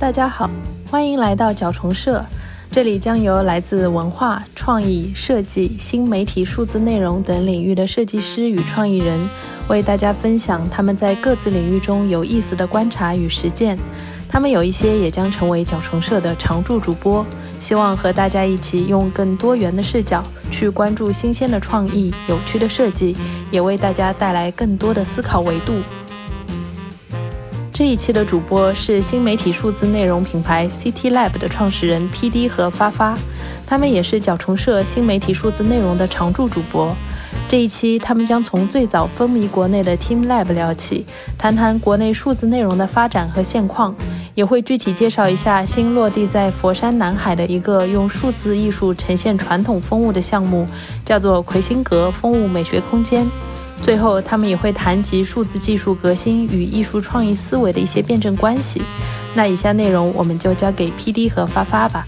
大家好，欢迎来到角虫社，这里将由来自文化创意、设计、新媒体、数字内容等领域的设计师与创意人，为大家分享他们在各自领域中有意思的观察与实践。他们有一些也将成为角虫社的常驻主播，希望和大家一起用更多元的视角去关注新鲜的创意、有趣的设计，也为大家带来更多的思考维度。这一期的主播是新媒体数字内容品牌 CT Lab 的创始人 PD 和发发，他们也是角虫社新媒体数字内容的常驻主播。这一期他们将从最早风靡国内的 Team Lab 聊起，谈谈国内数字内容的发展和现况，也会具体介绍一下新落地在佛山南海的一个用数字艺术呈现传统风物的项目，叫做魁星阁风物美学空间。最后，他们也会谈及数字技术革新与艺术创意思维的一些辩证关系。那以下内容我们就交给 PD 和发发吧。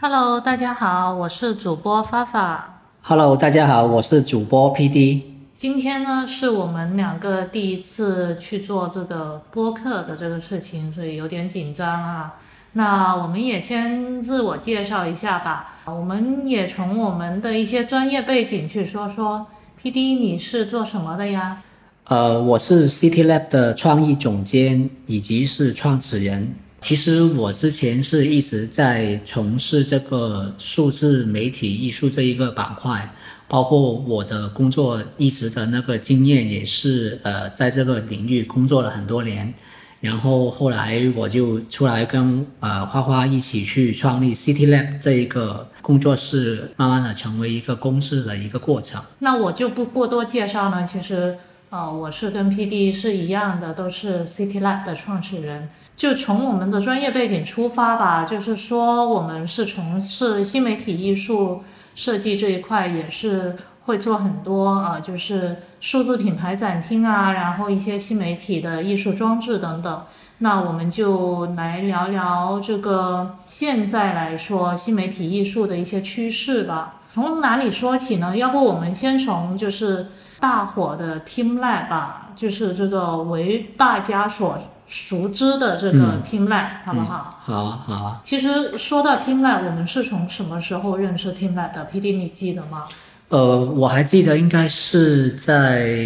Hello，大家好，我是主播发发。Hello，大家好，我是主播 PD。今天呢，是我们两个第一次去做这个播客的这个事情，所以有点紧张啊。那我们也先自我介绍一下吧，我们也从我们的一些专业背景去说说。PD，你是做什么的呀？呃，我是 City Lab 的创意总监，以及是创始人。其实我之前是一直在从事这个数字媒体艺术这一个板块，包括我的工作一直的那个经验也是呃在这个领域工作了很多年。然后后来我就出来跟呃花花一起去创立 City Lab 这一个工作室，慢慢的成为一个公司的一个过程。那我就不过多介绍了。其实，呃，我是跟 PD 是一样的，都是 City Lab 的创始人。就从我们的专业背景出发吧，就是说我们是从事新媒体艺术设计这一块，也是会做很多呃，就是数字品牌展厅啊，然后一些新媒体的艺术装置等等。那我们就来聊聊这个现在来说新媒体艺术的一些趋势吧。从哪里说起呢？要不我们先从就是大火的 Team Lab 吧，就是这个为大家所熟知的这个嗯 Team Lab，、好不好？好啊，好啊。其实说到 Team Lab，我们是从什么时候认识 Team Lab 的？PD 你记得吗？呃，我还记得应该是在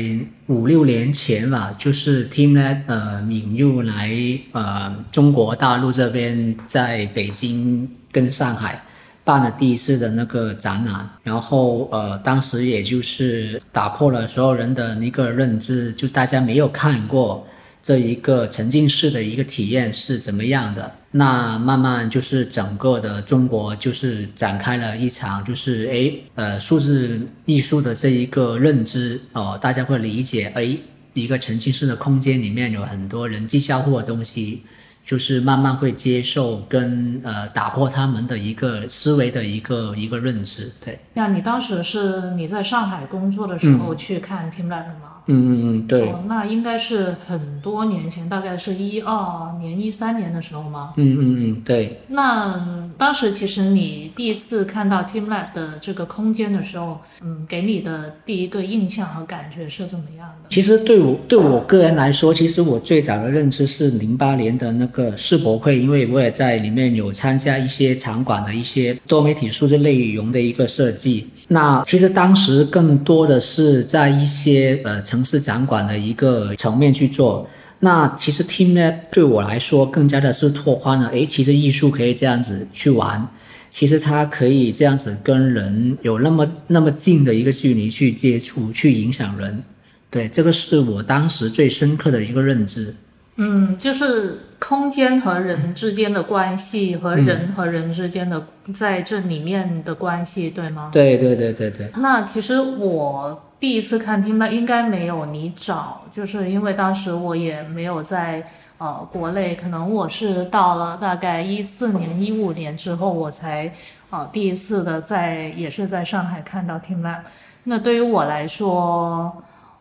五六年前吧，就是 Team Lab 呃引入来呃中国大陆这边，在北京跟上海办了第一次的那个展览，然后呃当时也就是打破了所有人的那个认知，就大家没有看过。这一个沉浸式的一个体验是怎么样的？那慢慢就是整个的中国就是展开了一场就是诶呃数字艺术的这一个认知哦、大家会理解诶一个沉浸式的空间里面有很多人际交互的东西，就是慢慢会接受跟呃打破他们的一个思维的一个一个认知，对，那你当时是你在上海工作的时候去看的吗？嗯嗯嗯，对，哦，那应该是很多年前，大概是一二年、一三年的时候吗？嗯嗯嗯，对。那当时其实你第一次看到 Team Lab 的这个空间的时候，嗯，给你的第一个印象和感觉是怎么样的？其实对我对我个人来说，其实我最早的认知是零八年的那个世博会，因为我也在里面有参加一些场馆的一些多媒体数字内容的一个设计。那其实当时更多的是在一些呃城市展馆的一个层面去做。那其实 Team Lab 对我来说更加的是拓宽了，诶，其实艺术可以这样子去玩。其实它可以这样子跟人有那么那么近的一个距离去接触，去影响人。对，这个是我当时最深刻的一个认知。嗯，就是空间和人之间的关系和人和人之间的在这里面的关系，对吗？对对对对对，那其实我第一次看 Team Lab 应该没有你早，就是因为当时我也没有在呃国内，可能我是到了大概一四年、一五年之后，我才呃第一次的在也是在上海看到 Team Lab。那对于我来说，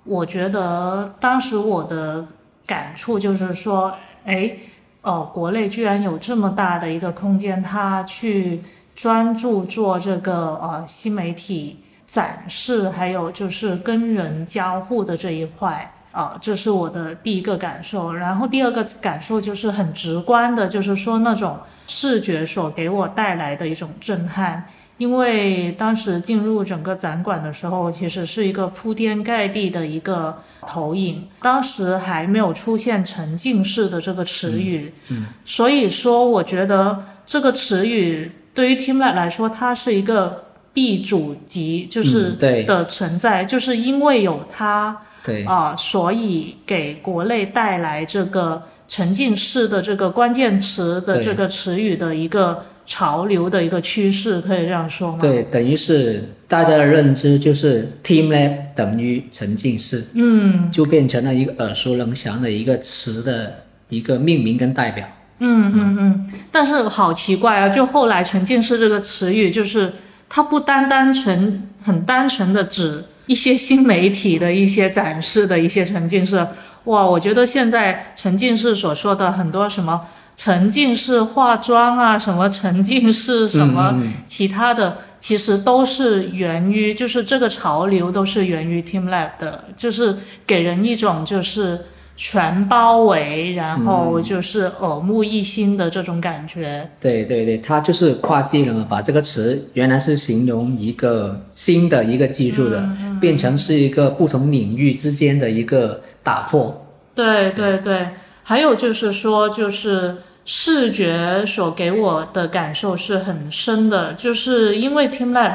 我觉得当时我的感触就是说，哎，哦，国内居然有这么大的一个空间，它去专注做这个呃新媒体展示，还有就是跟人交互的这一块。啊，这是我的第一个感受。然后第二个感受就是很直观的，就是说那种视觉所给我带来的一种震撼。因为当时进入整个展馆的时候，其实是一个铺天盖地的一个投影，当时还没有出现沉浸式的这个词语，嗯，所以说我觉得这个词语对于 TeamLab 来说，它是一个必主级，就是对的存在，就是因为有它。对啊，所以给国内带来这个沉浸式的这个关键词的这个词语的一个潮流的一个趋势，可以这样说吗？对，等于是大家的认知就是 Team Lab 等于沉浸式，嗯就变成了一个耳熟能详的一个词的一个命名跟代表。嗯嗯嗯。但是好奇怪啊，就后来沉浸式这个词语，就是它不单单纯很单纯的指。一些新媒体的一些展示的一些沉浸式，哇，我觉得现在沉浸式所说的很多什么沉浸式化妆啊，什么沉浸式什么其他的，其实都是源于，就是这个潮流都是源于 TeamLab 的，就是给人一种就是。全包围，然后就是耳目一新的这种感觉。对对对，它就是跨界了嘛，把这个词原来是形容一个新的一个技术的，变成是一个不同领域之间的一个打破。对对对，还有就是说，就是视觉所给我的感受是很深的，就是因为 TeamLab。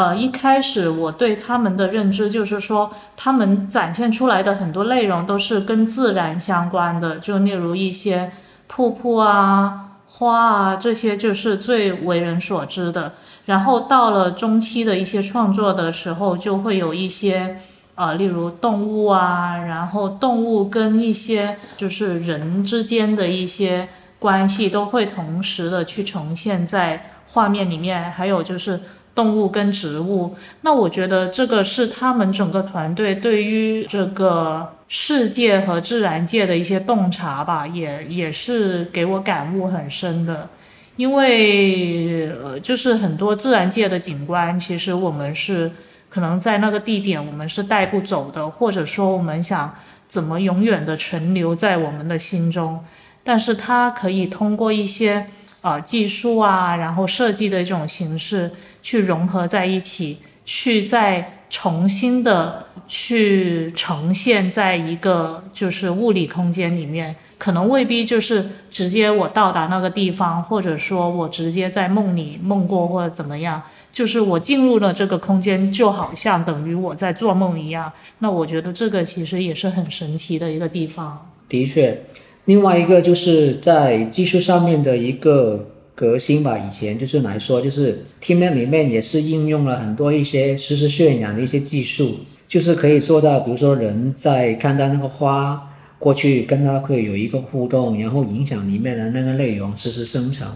呃，一开始我对他们的认知就是说，他们展现出来的很多内容都是跟自然相关的，就例如一些瀑布啊、花啊这些，就是最为人所知的。然后到了中期的一些创作的时候，就会有一些呃，例如动物啊，然后动物跟一些就是人之间的一些关系都会同时的去呈现在画面里面，还有就是。动物跟植物，那我觉得这个是他们整个团队对于这个世界和自然界的一些洞察吧，也也是给我感悟很深的。因为呃，就是很多自然界的景观，其实我们是可能在那个地点我们是带不走的，或者说我们想怎么永远的存留在我们的心中，但是它可以通过一些呃技术啊，然后设计的一种形式。去融合在一起，去再重新的去呈现在一个就是物理空间里面，可能未必就是直接我到达那个地方，或者说我直接在梦里梦过或者怎么样，就是我进入了这个空间，就好像等于我在做梦一样。那我觉得这个其实也是很神奇的一个地方。的确，另外一个就是在技术上面的一个。革新吧，以前就是来说，就是 TeamLab 里面也是应用了很多一些实时渲染的一些技术，就是可以做到，比如说人在看到那个花过去，跟它会有一个互动，然后影响里面的那个内容实时生成，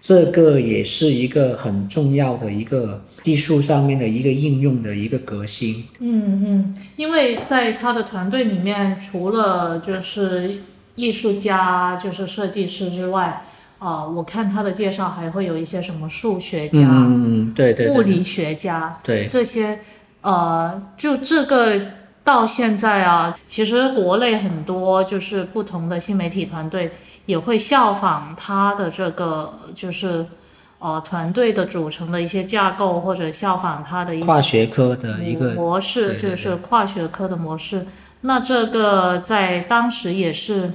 这个也是一个很重要的一个技术上面的一个应用的一个革新。嗯嗯，因为在他的团队里面，除了就是艺术家，就是设计师之外。啊，我看他的介绍还会有一些什么数学家，嗯，对对，物理学家，对这些，呃，就这个到现在啊，其实国内很多就是不同的新媒体团队也会效仿他的这个，就是呃团队的组成的一些架构，或者效仿他的一跨学科的一个模式，就是跨学科的模式。那这个在当时也是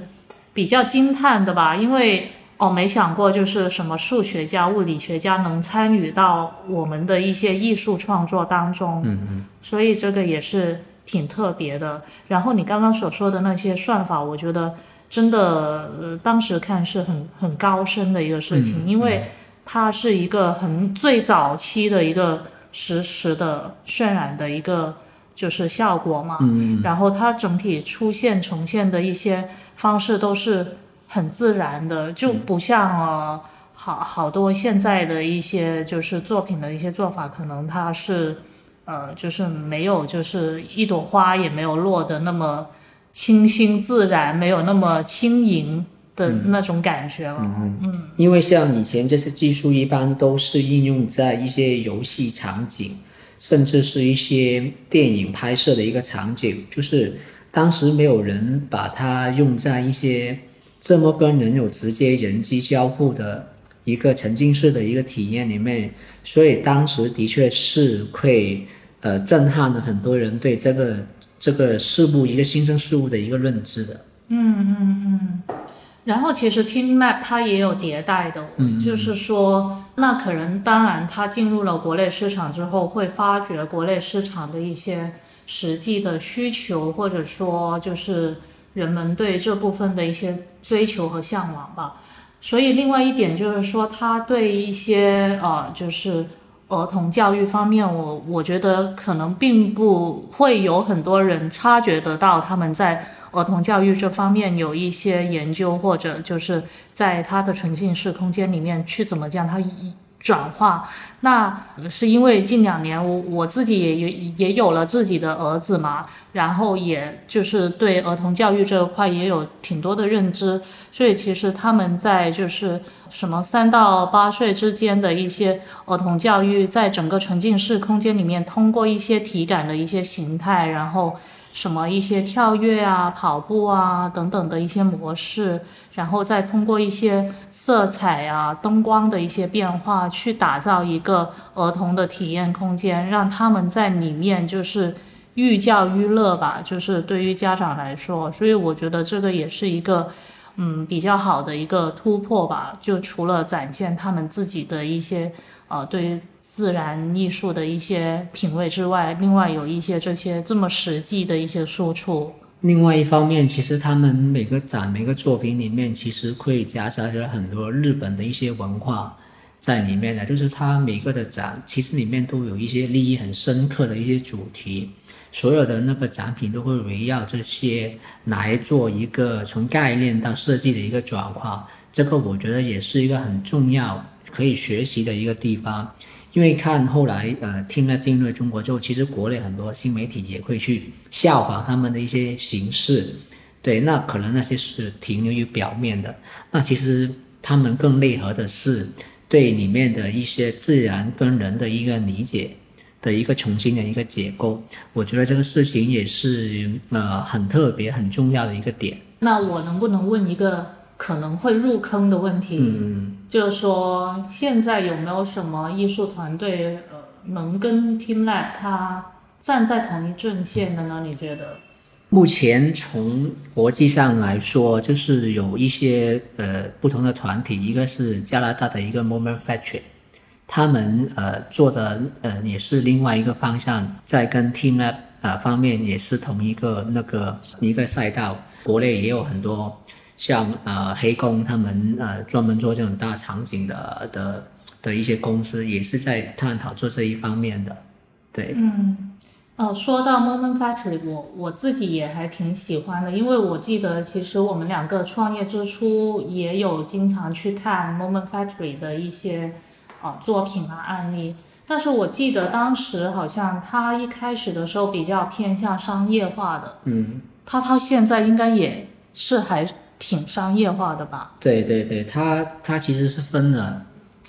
比较惊叹的吧，因为。哦，没想过就是什么数学家、物理学家能参与到我们的一些艺术创作当中，嗯嗯，所以这个也是挺特别的。然后你刚刚所说的那些算法，我觉得真的，呃，当时看是很很高深的一个事情，因为它是一个很最早期的一个实时的渲染的一个就是效果嘛，嗯，然后它整体出现呈现的一些方式都是。很自然的，就不像呃好好多现在的一些就是作品的一些做法，可能它是呃就是没有就是一朵花也没有落的那么清新自然，没有那么轻盈的那种感觉了。嗯嗯。因为像以前这些技术一般都是应用在一些游戏场景，甚至是一些电影拍摄的一个场景，就是。当时没有人把它用在一些这么跟人有直接人机交互的一个沉浸式的一个体验里面，所以当时的确是会呃震撼了很多人对这个这个事物一个新生事物的一个认知的。嗯嗯嗯。然后其实 TeamLab 它也有迭代的，嗯，就是说，那可能当然它进入了国内市场之后，会发掘国内市场的一些实际的需求，或者说就是人们对这部分的一些追求和向往吧。所以另外一点就是说，他对一些呃，就是儿童教育方面，我我觉得可能并不会有很多人察觉得到他们在。儿童教育这方面有一些研究，或者就是在他的沉浸式空间里面去怎么将它转化。那是因为近两年我我自己也也也有了自己的儿子嘛，然后也就是对儿童教育这块也有挺多的认知，所以其实他们在就是什么三到八岁之间的一些儿童教育，在整个沉浸式空间里面，通过一些体感的一些形态，然后。什么一些跳跃啊、跑步啊等等的一些模式，然后再通过一些色彩啊、灯光的一些变化，去打造一个儿童的体验空间，让他们在里面就是寓教于乐吧。就是对于家长来说，所以我觉得这个也是一个嗯比较好的一个突破吧。就除了展现他们自己的一些呃对于。自然艺术的一些品味之外，另外有一些这些这么实际的一些输出。另外一方面，其实他们每个展、每个作品里面，其实会夹杂着很多日本的一些文化在里面的。就是他每个的展，其实里面都有一些利益很深刻的一些主题，所有的那个展品都会围绕这些来做一个从概念到设计的一个转化。这个我觉得也是一个很重要可以学习的一个地方。因为看后来，呃，听了进入中国之后，其实国内很多新媒体也会去效仿他们的一些形式，对，那可能那些是停留于表面的，那其实他们更内核的是对里面的一些自然跟人的一个理解的一个重新的一个解构。我觉得这个事情也是呃很特别、很重要的一个点。那我能不能问一个？可能会入坑的问题，嗯，就是说现在有没有什么艺术团队，呃，能跟 TeamLab 它站在同一阵线的呢？你觉得？目前从国际上来说，就是有一些呃不同的团体，一个是加拿大的一个 Moment Factory，他们呃做的呃也是另外一个方向，在跟 TeamLab 啊方面也是同一个那个一个赛道，国内也有很多。像呃黑工他们呃专门做这种大场景的的的一些公司，也是在探讨做这一方面的，对。嗯，哦，说到 Moment Factory，我我自己也还挺喜欢的，因为我记得其实我们两个创业之初也有经常去看 Moment Factory 的一些啊作品啊案例，但是我记得当时好像他一开始的时候比较偏向商业化的，嗯，他到现在应该也是还。挺商业化的吧？对对对，它它其实是分了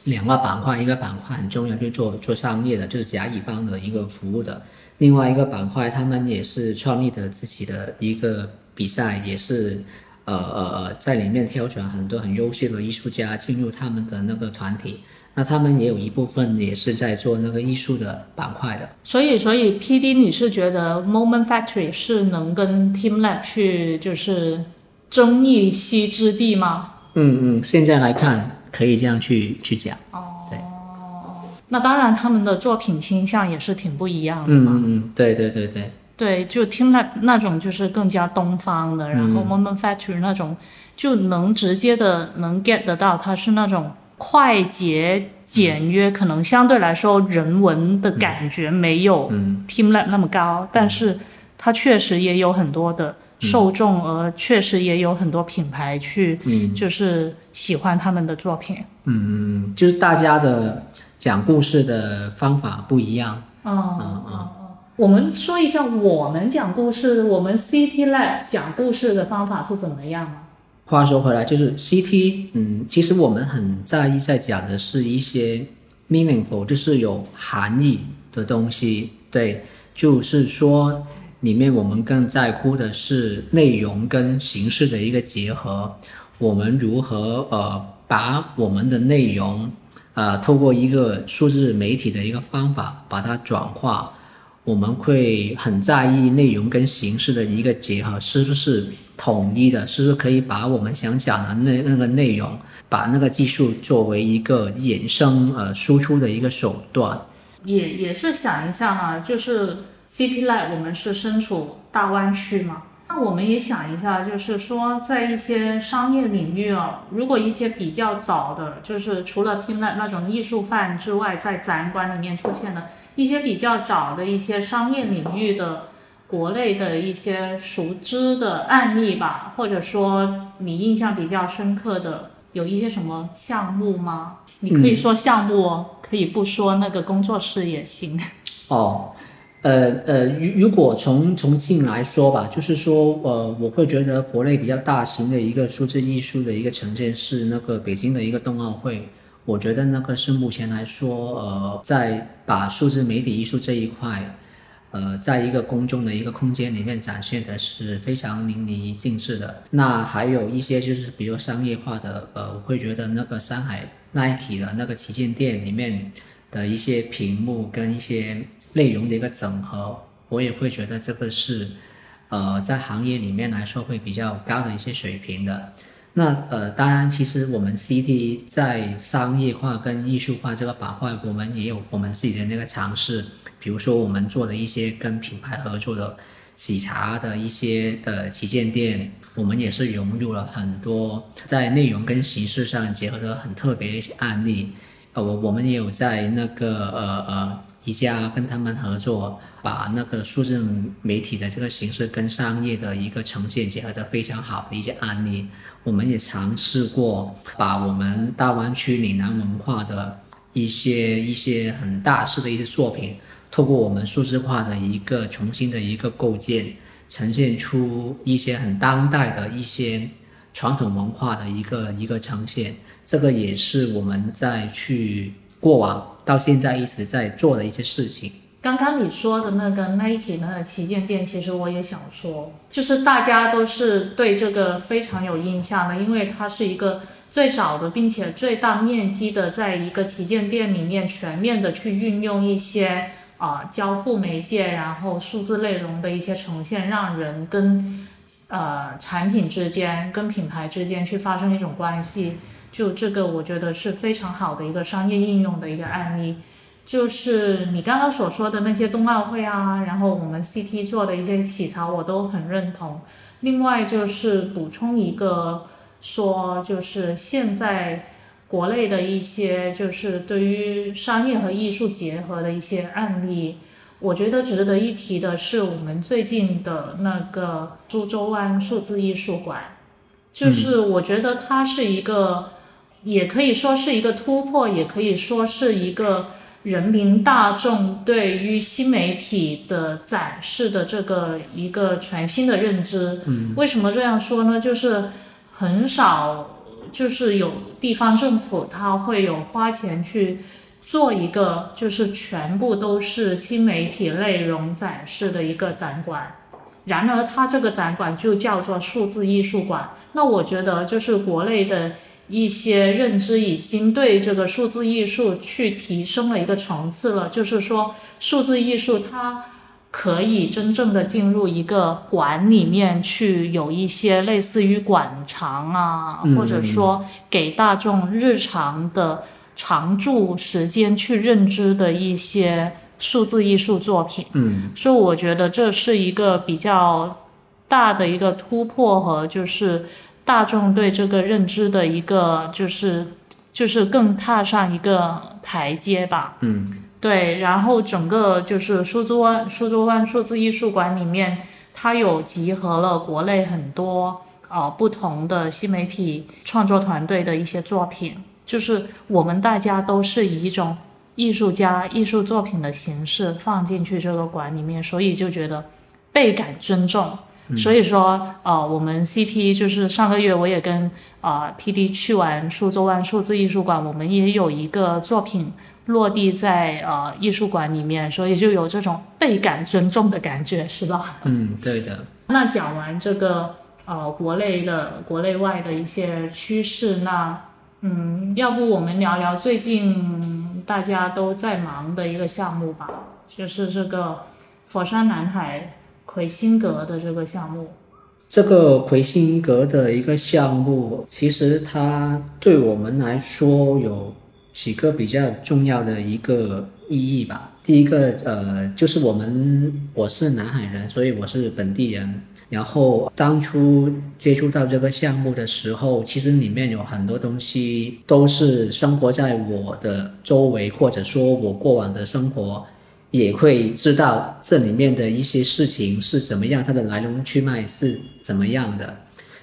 两个板块，一个板块很重要，就做做商业的，就是甲乙方的一个服务的；另外一个板块，他们也是创立的自己的一个比赛，也是呃呃在里面挑选很多很优秀的艺术家进入他们的那个团体。那他们也有一部分也是在做那个艺术的板块的。所以，所以 P D 你是觉得 Moment Factory 是能跟 Team Lab 去就是？争一席之地吗？嗯嗯，现在来看可以这样去去讲。哦，对，那当然他们的作品倾向也是挺不一样的嘛。嗯嗯，对对对对。对，就听那那种就是更加东方的，然后 Moment Factory 那种就能直接的能 get 得到，它是那种快捷简约，可能相对来说人文的感觉没有 Team Lab 那么高，但是它确实也有很多的。受众，而确实也有很多品牌去，就是喜欢他们的作品。嗯嗯，就是大家的讲故事的方法不一样。哦哦哦，我们说一下我们讲故事，我们 CT Lab 讲故事的方法是怎么样吗？话说回来，就是 CT，嗯，其实我们很在意在讲的是一些 meaningful，就是有含义的东西。对，就是说。里面，我们更在乎的是内容跟形式的一个结合。我们如何呃把我们的内容，呃透过一个数字媒体的一个方法把它转化？我们会很在意内容跟形式的一个结合，是不是统一的？是不是可以把我们想讲的那那个内容，把那个技术作为一个衍生呃输出的一个手段？也也是想一下哈，就是 City Light 我们是身处大湾区嘛，那我们也想一下，就是说在一些商业领域啊，如果一些比较早的，就是除了 Team Lab 那种艺术范之外，在展馆里面出现的。一些比较早的一些商业领域的国内的一些熟知的案例吧，或者说你印象比较深刻的有一些什么项目吗？你可以说项目哦，可以不说那个工作室也行。哦，呃呃，如如果从从近来说吧，就是说呃，我会觉得国内比较大型的一个数字艺术的一个呈现是那个北京的一个冬奥会。我觉得那个是目前来说，呃，在把数字媒体艺术这一块，呃，在一个公众的一个空间里面展现的是非常淋漓尽致的。那还有一些就是比如商业化的，呃，我会觉得那个上海 Nike 的那个旗舰店里面的一些屏幕跟一些内容的一个整合，我也会觉得这个是，呃，在行业里面来说会比较高的一些水平的。那呃，当然，其实我们 CT 在商业化跟艺术化这个板块，我们也有我们自己的那个尝试。比如说，我们做的一些跟品牌合作的喜茶的一些呃旗舰店，我们也是融入了很多在内容跟形式上结合的很特别的一些案例。呃，我我们也有在那个呃呃宜家跟他们合作，把那个数字媒体的这个形式跟商业的一个呈现结合的非常好的一些案例。我们也尝试过把我们大湾区岭南文化的一些一些很大势的一些作品，透过我们数字化的一个重新的一个构建，呈现出一些很当代的一些传统文化的一个一个呈现。这个也是我们在去过往到现在一直在做的一些事情。刚刚你说的那个 Nike 那个旗舰店，其实我也想说，就是大家都是对这个非常有印象的，因为它是一个最早的，并且最大面积的，在一个旗舰店里面全面的去运用一些啊交互媒介，然后数字内容的一些呈现，让人跟呃产品之间、跟品牌之间去发生一种关系，就这个我觉得是非常好的一个商业应用的一个案例。就是你刚刚所说的那些冬奥会啊，然后我们 CT 做的一些洗槽，我都很认同。另外就是补充一个，说就是现在国内的一些就是对于商业和艺术结合的一些案例，我觉得值得一提的是我们最近的那个苏州湾数字艺术馆，就是我觉得它是一个，也可以说是一个突破，也可以说是一个。人民大众对于新媒体的展示的这个一个全新的认知，为什么这样说呢？就是很少，就是有地方政府他会有花钱去做一个，就是全部都是新媒体内容展示的一个展馆。然而，它这个展馆就叫做数字艺术馆。那我觉得，就是国内的。一些认知已经对这个数字艺术去提升了一个层次了，就是说数字艺术它可以真正的进入一个馆里面去，有一些类似于馆藏啊，或者说给大众日常的常驻时间去认知的一些数字艺术作品。嗯，所以我觉得这是一个比较大的一个突破和就是。大众对这个认知的一个就是，就是更踏上一个台阶吧。嗯，对。然后整个就是苏州湾苏州湾数字艺术馆里面，它有集合了国内很多呃不同的新媒体创作团队的一些作品，就是我们大家都是以一种艺术家艺术作品的形式放进去这个馆里面，所以就觉得倍感尊重。所以说，呃，我们 CT 就是上个月我也跟啊 PD 去完苏州湾数字艺术馆，我们也有一个作品落地在呃艺术馆里面，所以就有这种倍感尊重的感觉，是吧？嗯，对的。那讲完这个呃国内的、国内外的一些趋势，那嗯，要不我们聊聊最近大家都在忙的一个项目吧，就是这个佛山南海魁星阁的这个项目。这个魁星阁的一个项目，其实它对我们来说有几个比较重要的一个意义吧。第一个，呃，就是我们我是南海人，所以我是本地人。然后当初接触到这个项目的时候，其实里面有很多东西都是生活在我的周围，或者说我过往的生活。也会知道这里面的一些事情是怎么样，它的来龙去脉是怎么样的，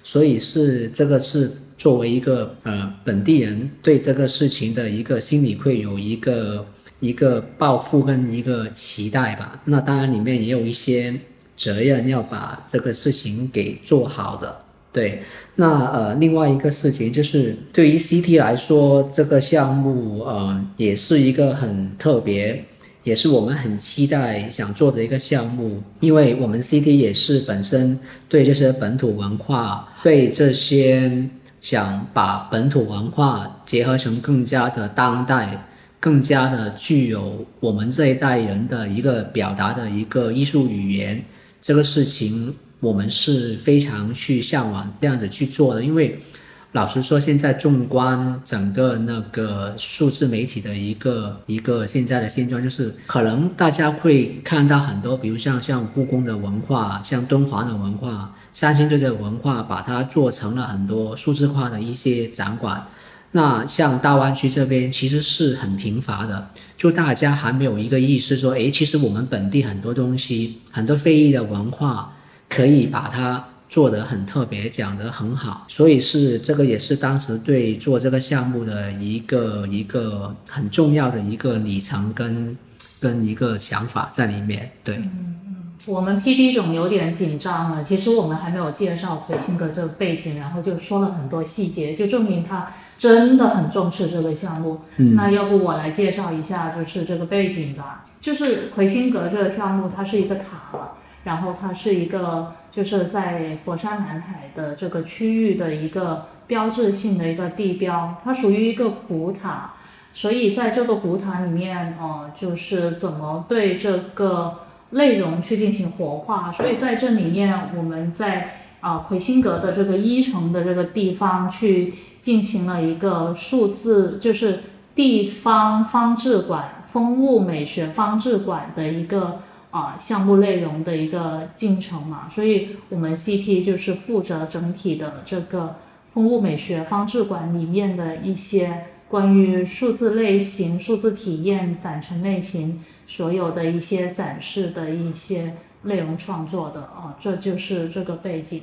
所以是这个是作为一个呃本地人对这个事情的一个心理会有一个一个抱负跟一个期待吧。那当然里面也有一些责任要把这个事情给做好的。对，那呃另外一个事情就是对于 CT 来说，这个项目呃也是一个很特别。也是我们很期待想做的一个项目，因为我们 CT 也是本身对这些本土文化，对这些想把本土文化结合成更加的当代，更加的具有我们这一代人的一个表达的一个艺术语言，这个事情我们是非常去向往这样子去做的，因为。老实说，现在纵观整个那个数字媒体的一个一个现在的现状，就是可能大家会看到很多，比如像像故宫的文化，像敦煌的文化，三星堆的文化，把它做成了很多数字化的一些展馆。那像大湾区这边其实是很贫乏的，就大家还没有一个意识说，诶，其实我们本地很多东西，很多非遗的文化，可以把它。做得很特别，讲得很好，所以是这个也是当时对做这个项目的一个一个很重要的一个里程跟跟一个想法在里面。对，嗯嗯，我们 P D 总有点紧张了。其实我们还没有介绍魁星阁这个背景，然后就说了很多细节，就证明他真的很重视这个项目。嗯，那要不我来介绍一下，就是这个背景吧。就是魁星阁这个项目，它是一个塔。然后它是一个，就是在佛山南海的这个区域的一个标志性的一个地标，它属于一个古塔，所以在这个古塔里面，呃，就是怎么对这个内容去进行活化，所以在这里面，我们在啊魁星阁的这个一层的这个地方去进行了一个数字，就是地方方志馆、风物美学方志馆的一个。啊，项目内容的一个进程嘛，所以我们 CT 就是负责整体的这个风物美学方志馆里面的一些关于数字类型、数字体验、展陈类型所有的一些展示的一些内容创作的啊，这就是这个背景。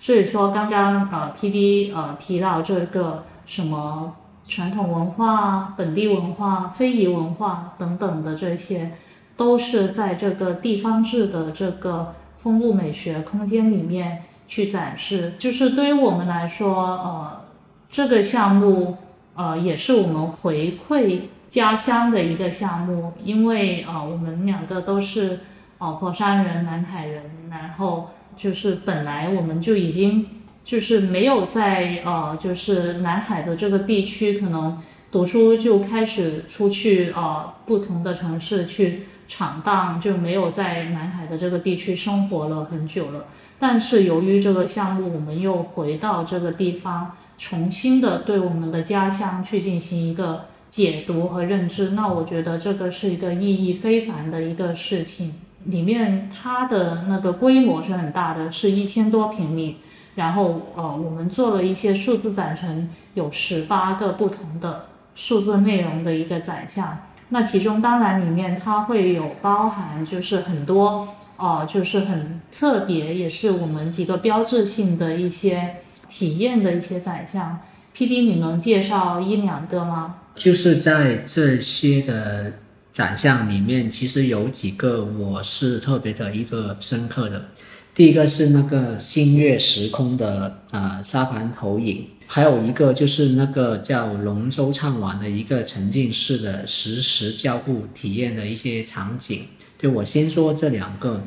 所以说，刚刚呃 PD 呃提到这个什么传统文化、本地文化、非遗文化等等的这些。都是在这个地方志的这个风物美学空间里面去展示，就是对于我们来说，呃，这个项目呃也是我们回馈家乡的一个项目，因为呃我们两个都是呃佛山人、南海人，然后就是本来我们就已经就是没有在呃就是南海的这个地区，可能读书就开始出去呃不同的城市去。闯荡就没有在南海的这个地区生活了很久了，但是由于这个项目，我们又回到这个地方，重新的对我们的家乡去进行一个解读和认知。那我觉得这个是一个意义非凡的一个事情。里面它的那个规模是很大的，是一千多平米。然后呃，我们做了一些数字展陈，有十八个不同的数字内容的一个展项。那其中当然里面它会有包含，就是很多哦，就是很特别，也是我们几个标志性的一些体验的一些展项。P D，你能介绍一两个吗？就是在这些的展项里面，其实有几个我是特别的一个深刻的。第一个是那个星月时空的呃沙盘投影，还有一个就是那个叫龙舟唱晚的一个沉浸式的实时交互体验的一些场景。对我先说这两个，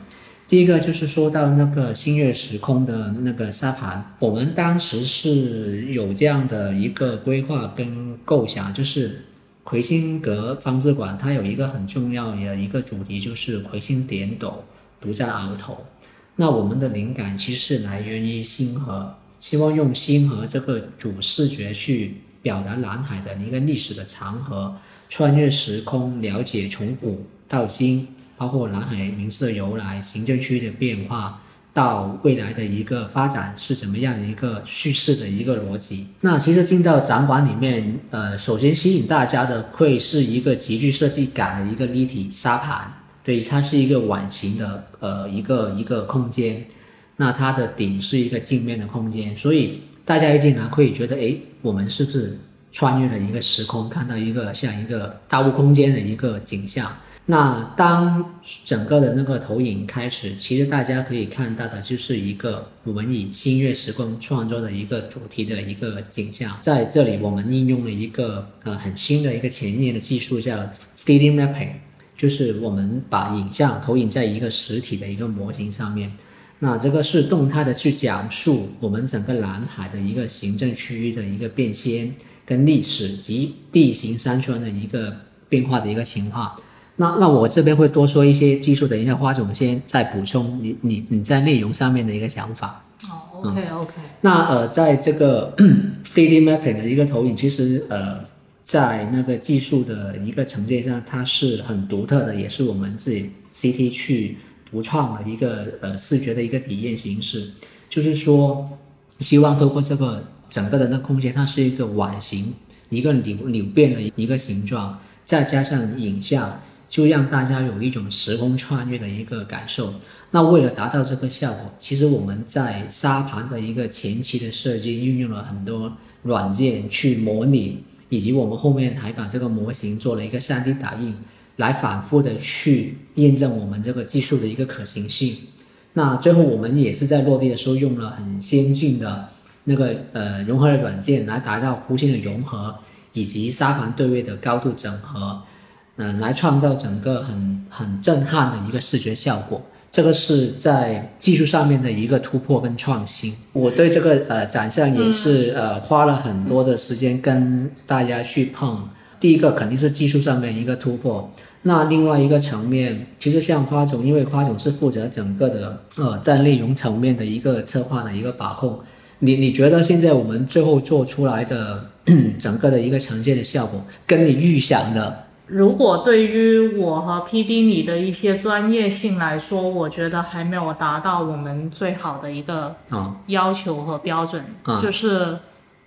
第一个就是说到那个星月时空的那个沙盘，我们当时是有这样的一个规划跟构想，就是魁星阁方志馆它有一个很重要的一个主题，就是魁星点斗，独占鳌头。那我们的灵感其实是来源于星河，希望用星河这个主视觉去表达南海的一个历史的长河，穿越时空，了解从古到今。包括南海名字的由来、行政区的变化，到未来的一个发展是怎么样的一个叙事的一个逻辑。那其实进到展馆里面，呃，首先吸引大家的会是一个极具设计感的一个立体沙盘，对，它是一个碗形的呃一个一个空间。那它的顶是一个镜面的空间，所以大家一进来会觉得，哎，我们是不是穿越了一个时空，看到一个像一个大雾空间的一个景象？那当整个的那个投影开始，其实大家可以看到的就是一个我们以星月时空创作的一个主题的一个景象。在这里，我们应用了一个呃很新的一个前沿的技术，叫 3D mapping，就是我们把影像投影在一个实体的一个模型上面。那这个是动态的去讲述我们整个南海的一个行政区域的一个变迁跟历史及地形山川的一个变化的一个情况。那那我这边会多说一些技术，等一下花总先再补充你你你在内容上面的一个想法。哦，OK OK。那呃，在这个 3D mapping 的一个投影，其实呃，在那个技术的一个呈现上，它是很独特的，也是我们自己 CT 去独创的一个呃视觉的一个体验形式。就是说，希望透过这个整个的那空间，它是一个碗形，一个扭扭变的一个形状，再加上影像。就让大家有一种时空穿越的一个感受。那为了达到这个效果，其实我们在沙盘的一个前期的设计运用了很多软件去模拟，以及我们后面还把这个模型做了一个 3D 打印，来反复的去验证我们这个技术的一个可行性。那最后我们也是在落地的时候用了很先进的那个呃融合的软件来达到弧线的融合，以及沙盘对位的高度整合。嗯，来创造整个很很震撼的一个视觉效果，这个是在技术上面的一个突破跟创新。我对这个呃展项也是呃花了很多的时间跟大家去碰。第一个肯定是技术上面一个突破，那另外一个层面，其实像花总，因为花总是负责整个的呃在内容层面的一个策划的一个把控。你你觉得现在我们最后做出来的 整个的一个呈现的效果，跟你预想的？如果对于我和 P.D. 你的一些专业性来说，我觉得还没有达到我们最好的一个要求和标准，就是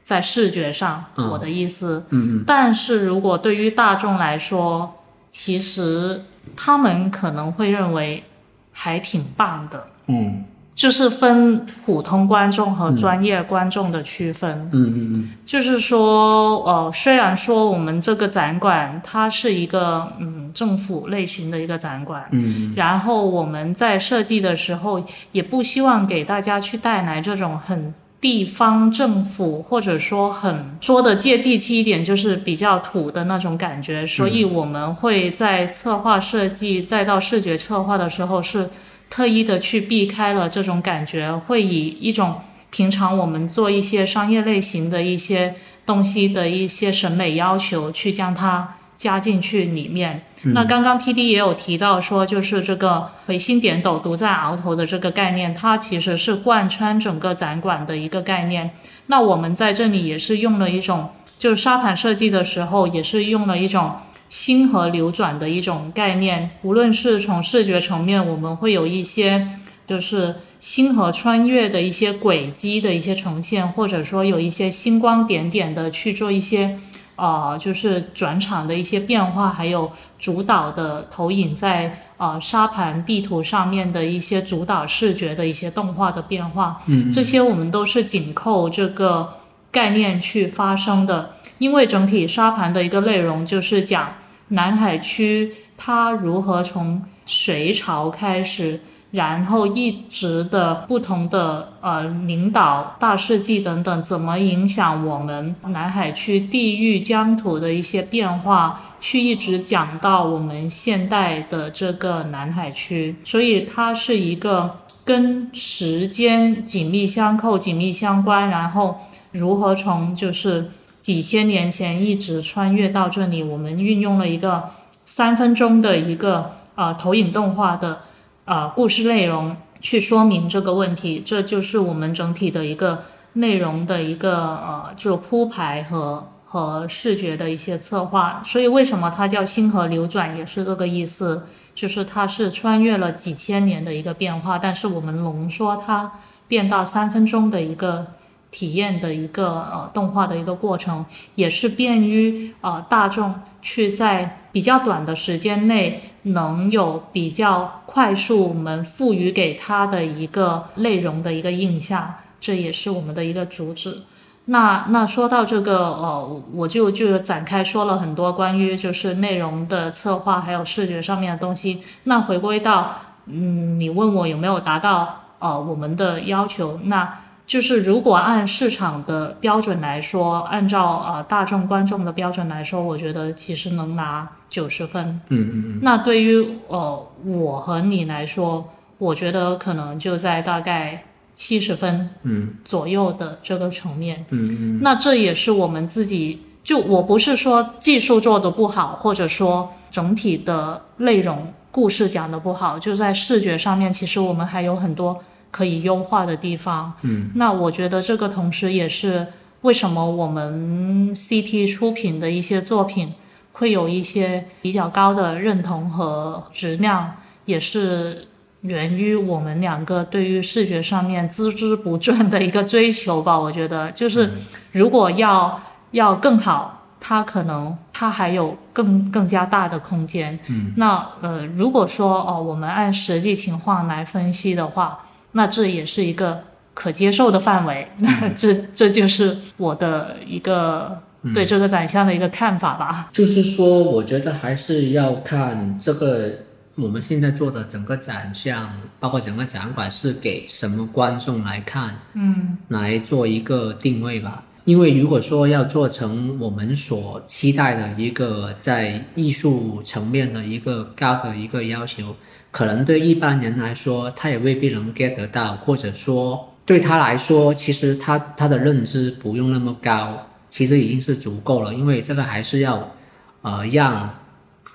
在视觉上，我的意思。嗯嗯。但是如果对于大众来说，其实他们可能会认为还挺棒的。嗯。就是分普通观众和专业观众的区分。嗯嗯嗯。就是说，呃，虽然说我们这个展馆它是一个嗯政府类型的一个展馆，嗯，然后我们在设计的时候也不希望给大家去带来这种很地方政府或者说很说的接地气一点，就是比较土的那种感觉，所以我们会在策划设计再到视觉策划的时候是。特意的去避开了这种感觉，会以一种平常我们做一些商业类型的一些东西的一些审美要求去将它加进去里面。那刚刚 P D 也有提到说，就是这个回心点斗独在鳌头的这个概念，它其实是贯穿整个展馆的一个概念。那我们在这里也是用了一种，就是沙盘设计的时候也是用了一种。星河流转的一种概念，无论是从视觉层面，我们会有一些就是星河穿越的一些轨迹的一些呈现，或者说有一些星光点点的去做一些，呃，就是转场的一些变化，还有主导的投影在呃沙盘地图上面的一些主导视觉的一些动画的变化，嗯，这些我们都是紧扣这个概念去发生的，因为整体沙盘的一个内容就是讲。南海区它如何从隋朝开始然后一直的不同的呃领导大事记等等，怎么影响我们南海区地域疆土的一些变化，去一直讲到我们现代的这个南海区，所以它是一个跟时间紧密相扣、紧密相关，然后如何从就是几千年前一直穿越到这里，我们运用了一个三分钟的一个呃投影动画的。啊，故事内容去说明这个问题，这就是我们整体的一个内容的一个呃，就铺排和和视觉的一些策划。所以为什么它叫星河流转，也是这个意思，就是它是穿越了几千年的一个变化，但是我们浓缩它变到三分钟的一个体验的一个呃动画的一个过程，也是便于啊大众去在比较短的时间内。能有比较快速，我们赋予给他的一个内容的一个印象，这也是我们的一个主旨。那那说到这个，呃，我就就展开说了很多关于就是内容的策划，还有视觉上面的东西。那回归到，嗯，你问我有没有达到呃我们的要求，那。就是如果按市场的标准来说，按照呃大众观众的标准来说，我觉得其实能拿九十分。嗯嗯嗯。那对于呃我和你来说，我觉得可能就在大概七十分嗯左右的这个层面。嗯嗯。那这也是我们自己就我不是说技术做的不好，或者说整体的内容故事讲的不好，就在视觉上面，其实我们还有很多。可以优化的地方，嗯，那我觉得这个同时也是为什么我们 CT 出品的一些作品会有一些比较高的认同和质量，也是源于我们两个对于视觉上面孜孜不倦的一个追求吧。我觉得就是如果要要更好，它可能它还有更更加大的空间。嗯，那呃，如果说哦，我们按实际情况来分析的话。那这也是一个可接受的范围，那这这就是我的一个对这个展项的一个看法吧。就是说，我觉得还是要看这个我们现在做的整个展项，包括整个展馆是给什么观众来看，嗯，来做一个定位吧。因为如果说要做成我们所期待的一个在艺术层面的一个高的一个要求。可能对一般人来说，他也未必能 get 得到，或者说对他来说，其实他他的认知不用那么高，其实已经是足够了。因为这个还是要，呃，让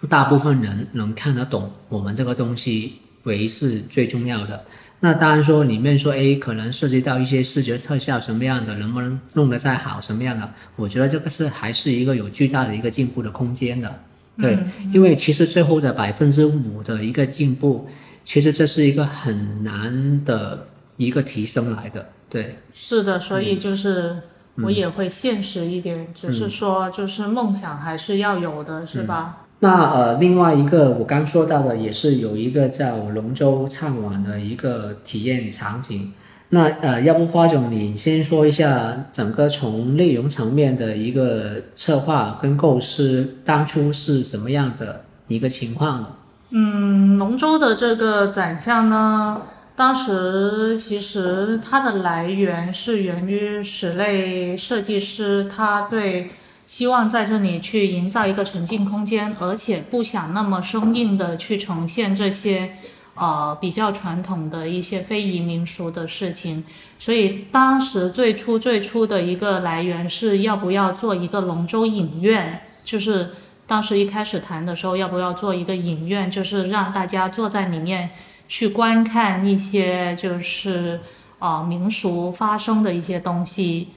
大部分人能看得懂我们这个东西为是最重要的。那当然说里面说，诶，可能涉及到一些视觉特效什么样的，能不能弄得再好什么样的？我觉得这个是还是一个有巨大的一个进步的空间的。对，因为其实最后的百分之五的一个进步，其实这是一个很难的一个提升来的。对，是的，所以就是我也会现实一点，只是说就是梦想还是要有的，是吧？那呃，另外一个我刚说到的也是有一个叫龙舟唱晚的一个体验场景。那呃，要不花总你先说一下整个从内容层面的一个策划跟构思，当初是怎么样的一个情况呢？嗯，龙舟的这个展项呢，当时其实它的来源是源于室内设计师，他对希望在这里去营造一个沉浸空间，而且不想那么生硬的去呈现这些。呃，比较传统的一些非遗民俗的事情，所以当时最初最初的一个来源是要不要做一个龙舟影院，就是当时一开始谈的时候，要不要做一个影院，就是让大家坐在里面去观看一些就是呃民俗发生的一些东西。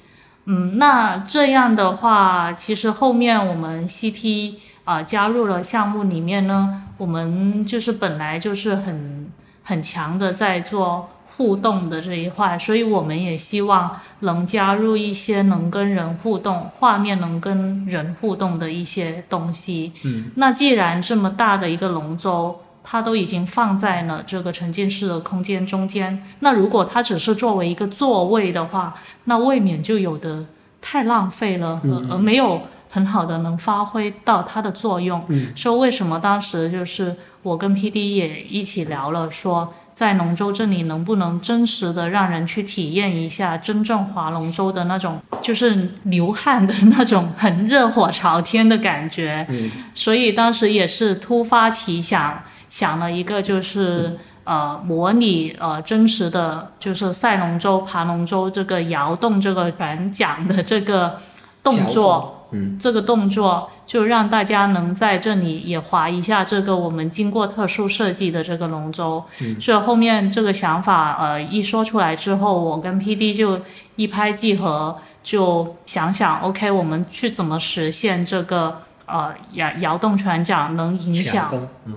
嗯，那这样的话，其实后面我们 CT。啊，加入了项目里面呢，我们就是本来就是很很强的在做互动的这一块，所以我们也希望能加入一些能跟人互动、画面能跟人互动的一些东西。嗯，那既然这么大的一个龙舟，它都已经放在了这个沉浸式的空间中间，那如果它只是作为一个座位的话，那未免就有的太浪费了，而没有。很好的能发挥到它的作用，嗯说为什么当时就是我跟 P D 也一起聊了，说在龙舟这里能不能真实的让人去体验一下真正划龙舟的那种，就是流汗的那种很热火朝天的感觉。嗯，所以当时也是突发奇想，想了一个就是呃模拟呃真实的就是赛龙舟、爬龙舟这个摇动这个船桨的这个动作。嗯，这个动作就让大家能在这里也划一下这个我们经过特殊设计的这个龙舟。嗯，所以后面这个想法呃一说出来之后，我跟 PD 就一拍即合，就想想 OK，我们去怎么实现这个呃摇摇动船桨能影响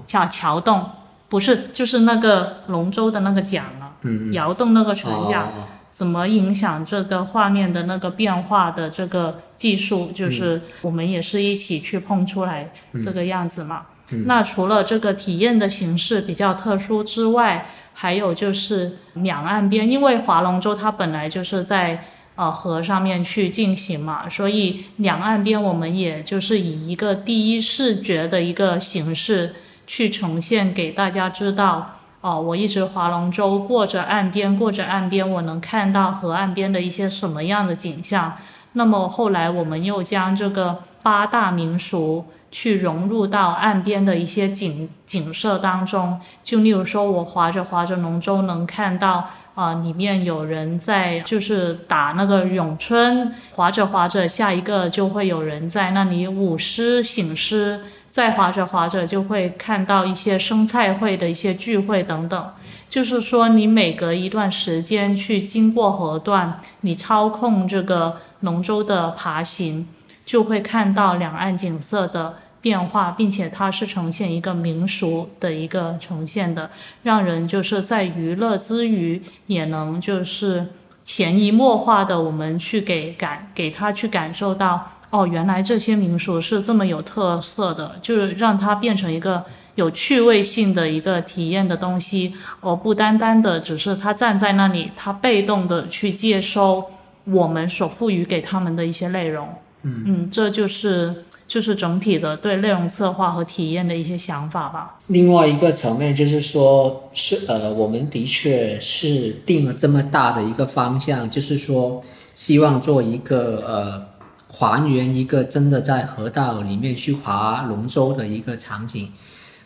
叫桥动，不是就是那个龙舟的那个桨啊，嗯，摇动那个船桨。哦怎么影响这个画面的那个变化的这个技术，就是我们也是一起去碰出来这个样子嘛。那除了这个体验的形式比较特殊之外，还有就是两岸边，因为划龙舟它本来就是在呃河上面去进行嘛，所以两岸边我们也就是以一个第一视觉的一个形式去呈现给大家知道。哦，我一直划龙舟，过着岸边，过着岸边，我能看到河岸边的一些什么样的景象。那么后来我们又将这个八大民俗去融入到岸边的一些景景色当中。就例如说，我划着划着龙舟，能看到啊，里面有人在就是打那个咏春，划着划着，下一个就会有人在那里舞狮、醒狮。再划着划着，就会看到一些生菜会的一些聚会等等。就是说，你每隔一段时间去经过河段，你操控这个龙舟的爬行，就会看到两岸景色的变化，并且它是呈现一个民俗的一个呈现的，让人就是在娱乐之余，也能就是潜移默化的我们去给感给他去感受到。哦，原来这些民俗是这么有特色的，就是让它变成一个有趣味性的一个体验的东西，而不单单的只是他站在那里，他被动的去接收我们所赋予给他们的一些内容。嗯嗯，这就是就是整体的对内容策划和体验的一些想法吧。另外一个层面就是说，是呃，我们的确是定了这么大的一个方向，就是说希望做一个呃。还原一个真的在河道里面去划龙舟的一个场景，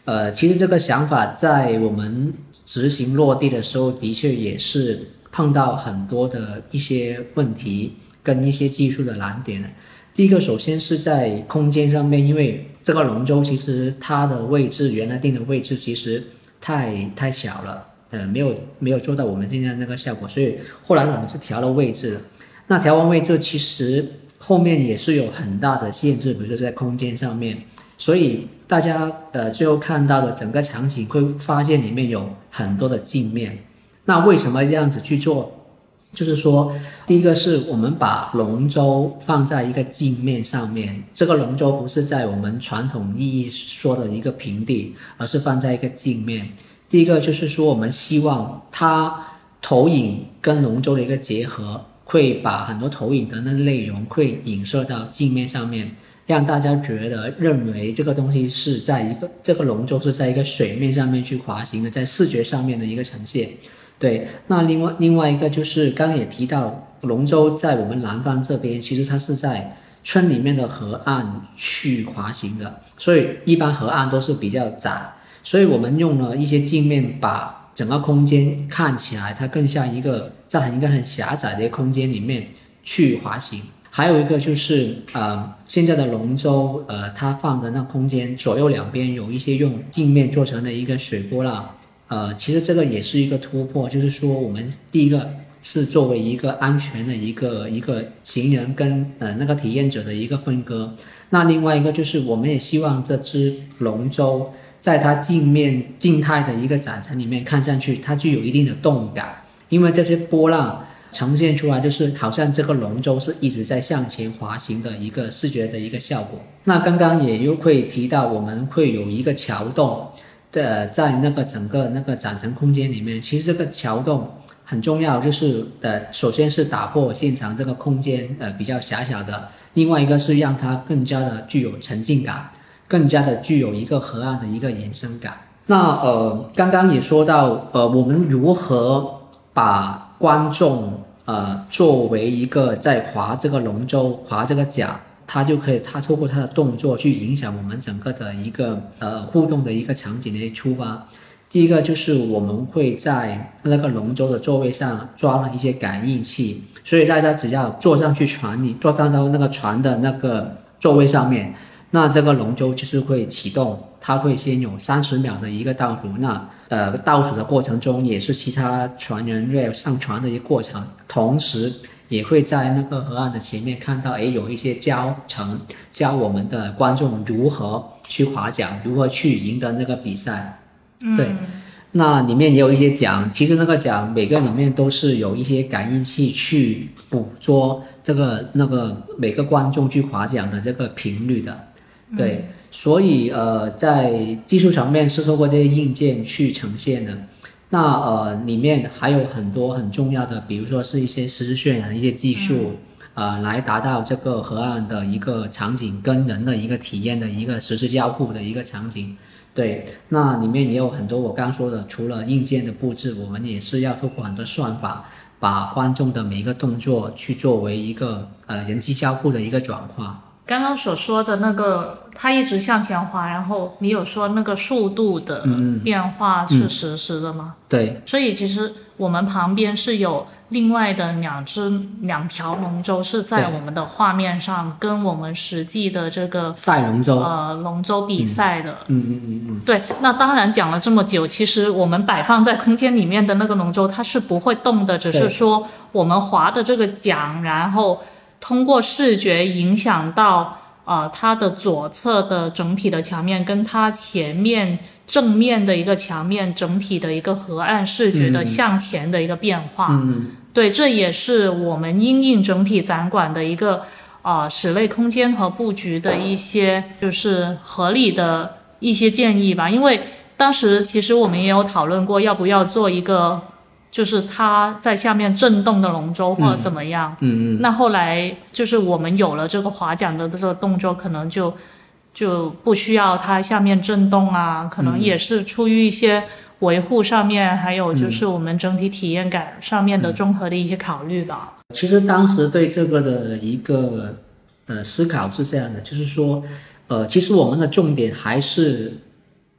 呃，其实这个想法在我们执行落地的时候，的确也是碰到很多的一些问题跟一些技术的难点的。第一个，首先是在空间上面，因为这个龙舟其实它的位置原来定的位置其实太太小了，呃，没有没有做到我们现在那个效果，所以后来我们是调了位置的。那调完位置，其实。后面也是有很大的限制，比如说在空间上面，所以大家呃最后看到的整个场景会发现里面有很多的镜面。那为什么这样子去做？就是说，第一个是我们把龙舟放在一个镜面上面，这个龙舟不是在我们传统意义说的一个平地，而是放在一个镜面。第一个就是说，我们希望它投影跟龙舟的一个结合。会把很多投影的那内容会影射到镜面上面，让大家觉得认为这个东西是在一个这个龙舟是在一个水面上面去滑行的，在视觉上面的一个呈现。对，那另外另外一个就是刚刚也提到，龙舟在我们南方这边，其实它是在村里面的河岸去滑行的，所以一般河岸都是比较窄，所以我们用了一些镜面把。整个空间看起来，它更像一个在很一个很狭窄的一个空间里面去滑行。还有一个就是，呃，现在的龙舟，呃，它放的那空间左右两边有一些用镜面做成的一个水波浪，呃，其实这个也是一个突破，就是说我们第一个是作为一个安全的一个一个行人跟呃那个体验者的一个分割。那另外一个就是我们也希望这只龙舟。在它镜面静态的一个展陈里面看上去，它具有一定的动感，因为这些波浪呈现出来就是好像这个龙舟是一直在向前滑行的一个视觉的一个效果。那刚刚也又会提到，我们会有一个桥洞的在那个整个那个展陈空间里面，其实这个桥洞很重要，就是呃，首先是打破现场这个空间呃比较狭小的，另外一个是让它更加的具有沉浸感。更加的具有一个河岸的一个延伸感。那呃，刚刚也说到，呃，我们如何把观众呃作为一个在划这个龙舟、划这个桨，他就可以他透过他的动作去影响我们整个的一个呃互动的一个场景的出发。第一个就是我们会在那个龙舟的座位上装了一些感应器，所以大家只要坐上去船里，坐上到那个船的那个座位上面，那这个龙舟就是会启动，它会先有三十秒的一个倒数，那呃倒数的过程中也是其他船员要上船的一个过程，同时也会在那个河岸的前面看到，诶，有一些教程教我们的观众如何去划桨，如何去赢得那个比赛。对，那里面也有一些奖，其实那个奖每个里面都是有一些感应器去捕捉这个那个每个观众去划桨的这个频率的，对，所以呃在技术层面是透过这些硬件去呈现的，那呃里面还有很多很重要的，比如说是一些实时渲染的一些技术，呃来达到这个河岸的一个场景跟人的一个体验的一个实时交互的一个场景。对，那里面也有很多我刚刚说的，除了硬件的布置，我们也是要透过很多算法，把观众的每一个动作去作为一个呃人机交互的一个转化。刚刚所说的那个，它一直向前滑，然后你有说那个速度的变化是实时的吗？对，所以其实我们旁边是有另外的两只两条龙舟是在我们的画面上，跟我们实际的这个赛龙舟呃龙舟比赛的。嗯嗯嗯嗯。对，那当然讲了这么久，其实我们摆放在空间里面的那个龙舟它是不会动的，只是说我们划的这个桨，然后。通过视觉影响到，呃，它的左侧的整体的墙面，跟它前面正面的一个墙面整体的一个河岸视觉的向前的一个变化。嗯，对，这也是我们因应整体展馆的一个，呃，室内空间和布局的一些就是合理的一些建议吧。因为当时其实我们也有讨论过，要不要做一个。就是它在下面震动的龙舟或者怎么样，嗯嗯，那后来就是我们有了这个划桨的这个动作，可能就就不需要它下面震动啊，可能也是出于一些维护上面，还有就是我们整体体验感上面的综合的一些考虑吧。其实当时对这个的一个呃思考是这样的，就是说，呃，其实我们的重点还是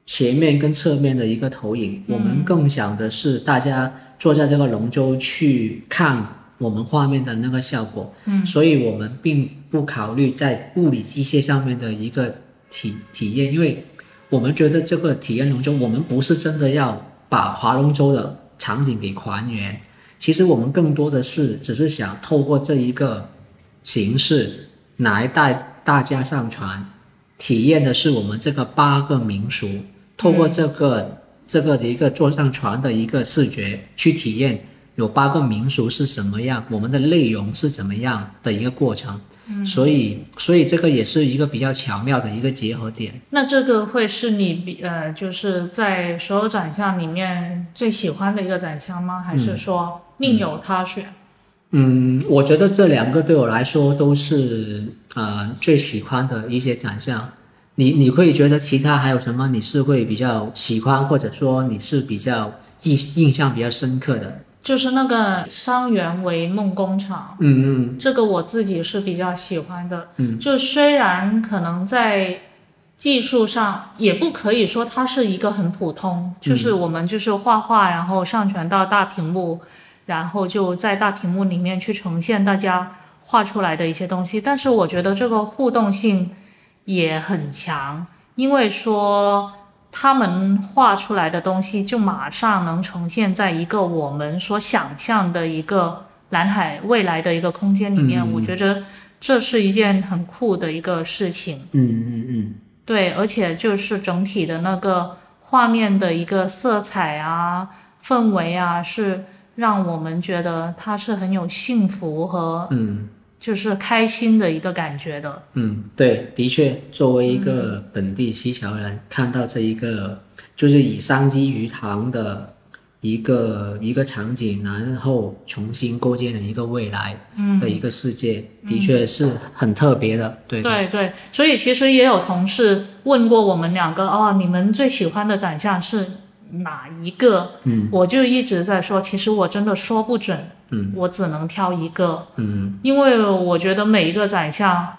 前面跟侧面的一个投影，我们更想的是大家。坐在这个龙舟去看我们画面的那个效果，嗯，所以我们并不考虑在物理机械上面的一个体体验，因为我们觉得这个体验龙舟，我们不是真的要把划龙舟的场景给还原，其实我们更多的是只是想透过这一个形式来带大家上船，体验的是我们这个八个民俗，透过这个。这个的一个坐上船的一个视觉去体验，有八个民俗是什么样，我们的内容是怎么样的一个过程，所以所以这个也是一个比较巧妙的一个结合点。那这个会是你比呃就是在所有展项里面最喜欢的一个展项吗？还是说另有他选？嗯，我觉得这两个对我来说都是呃最喜欢的一些展项。你你会觉得其他还有什么？你是会比较喜欢，或者说你是比较印印象比较深刻的？就是那个伤员为梦工厂，嗯嗯，这个我自己是比较喜欢的。嗯，就虽然可能在技术上也不可以说它是一个很普通，就是我们就是画画，然后上传到大屏幕，然后就在大屏幕里面去呈现大家画出来的一些东西，但是我觉得这个互动性。也很强，因为说他们画出来的东西就马上能呈现在一个我们所想象的一个蓝海未来的一个空间里面。我觉得这是一件很酷的一个事情。嗯嗯嗯，对，而且就是整体的那个画面的一个色彩啊、氛围啊，是让我们觉得它是很有幸福和嗯。就是开心的一个感觉的，嗯，对，的确，作为一个本地西樵人，看到这一个就是以商机鱼塘的一个一个场景，然后重新构建了一个未来的一个世界，的确是很特别的，对对对，所以其实也有同事问过我们两个，哦，你们最喜欢的展项是哪一个？嗯，我就一直在说，其实我真的说不准，嗯，我只能挑一个，嗯。因为我觉得每一个展项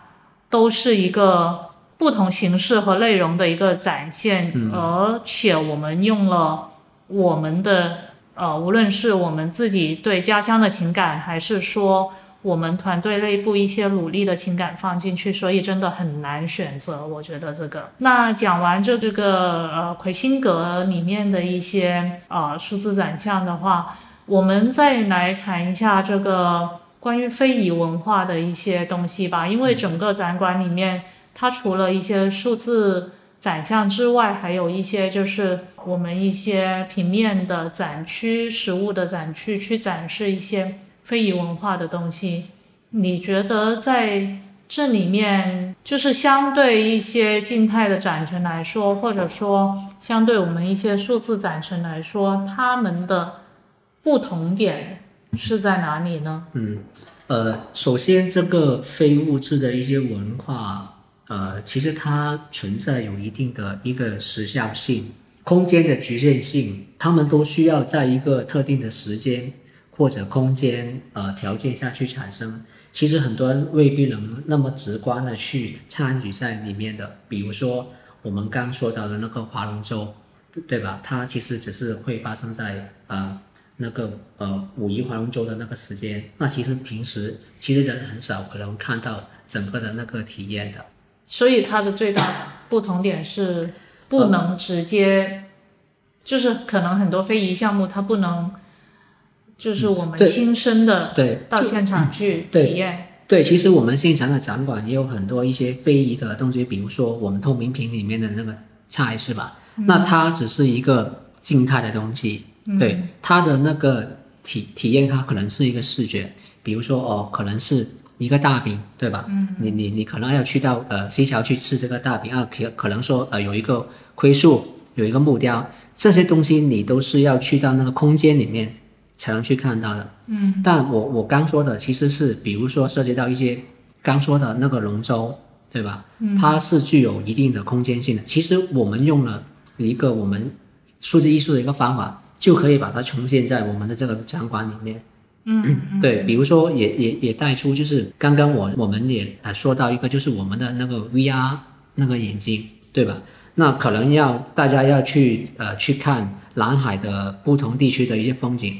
都是一个不同形式和内容的一个展现，嗯。而且我们用了我们的呃，无论是我们自己对家乡的情感，还是说我们团队内部一些努力的情感放进去，所以真的很难选择。我觉得这个。那讲完这这个呃魁星阁里面的一些呃数字展项的话，我们再来谈一下这个关于非遗文化的一些东西吧。因为整个展馆里面，它除了一些数字展项之外，还有一些就是我们一些平面的展区、实物的展区，去展示一些非遗文化的东西。你觉得在这里面，就是相对一些静态的展陈来说，或者说相对我们一些数字展陈来说，它们的不同点是在哪里呢？嗯，呃，首先这个非物质的一些文化，呃，其实它存在有一定的一个时效性、空间的局限性，他们都需要在一个特定的时间或者空间呃条件下去产生。其实很多人未必能那么直观的去参与在里面的，比如说我们刚说到的那个划龙舟，对吧？它其实只是会发生在呃那个呃五一划龙舟的那个时间，那其实平时其实人很少可能看到整个的那个体验的。所以它的最大不同点是不能直接，就是可能很多非遗项目它不能，就是我们亲身的对，到现场去体验。对，其实我们现场的展馆也有很多一些非遗的东西，比如说我们透明瓶里面的那个菜是吧？那它只是一个静态的东西，对它的那个体体验，它可能是一个视觉，比如说哦，可能是一个大饼，对吧？嗯，你你你可能要去到呃西桥去吃这个大饼啊，可可能说呃有一个灰树，有一个木雕，这些东西你都是要去到那个空间里面才能去看到的。嗯，但我我刚说的其实是，比如说涉及到一些刚说的那个龙舟，对吧？嗯，它是具有一定的空间性的。其实我们用了一个我们数字艺术的一个方法，就可以把它重现在我们的这个展馆里面。嗯，对，比如说也也也带出，就是刚刚我我们也呃说到一个，就是我们的那个 VR 那个眼镜，对吧？那可能要大家要去呃去看南海的不同地区的一些风景，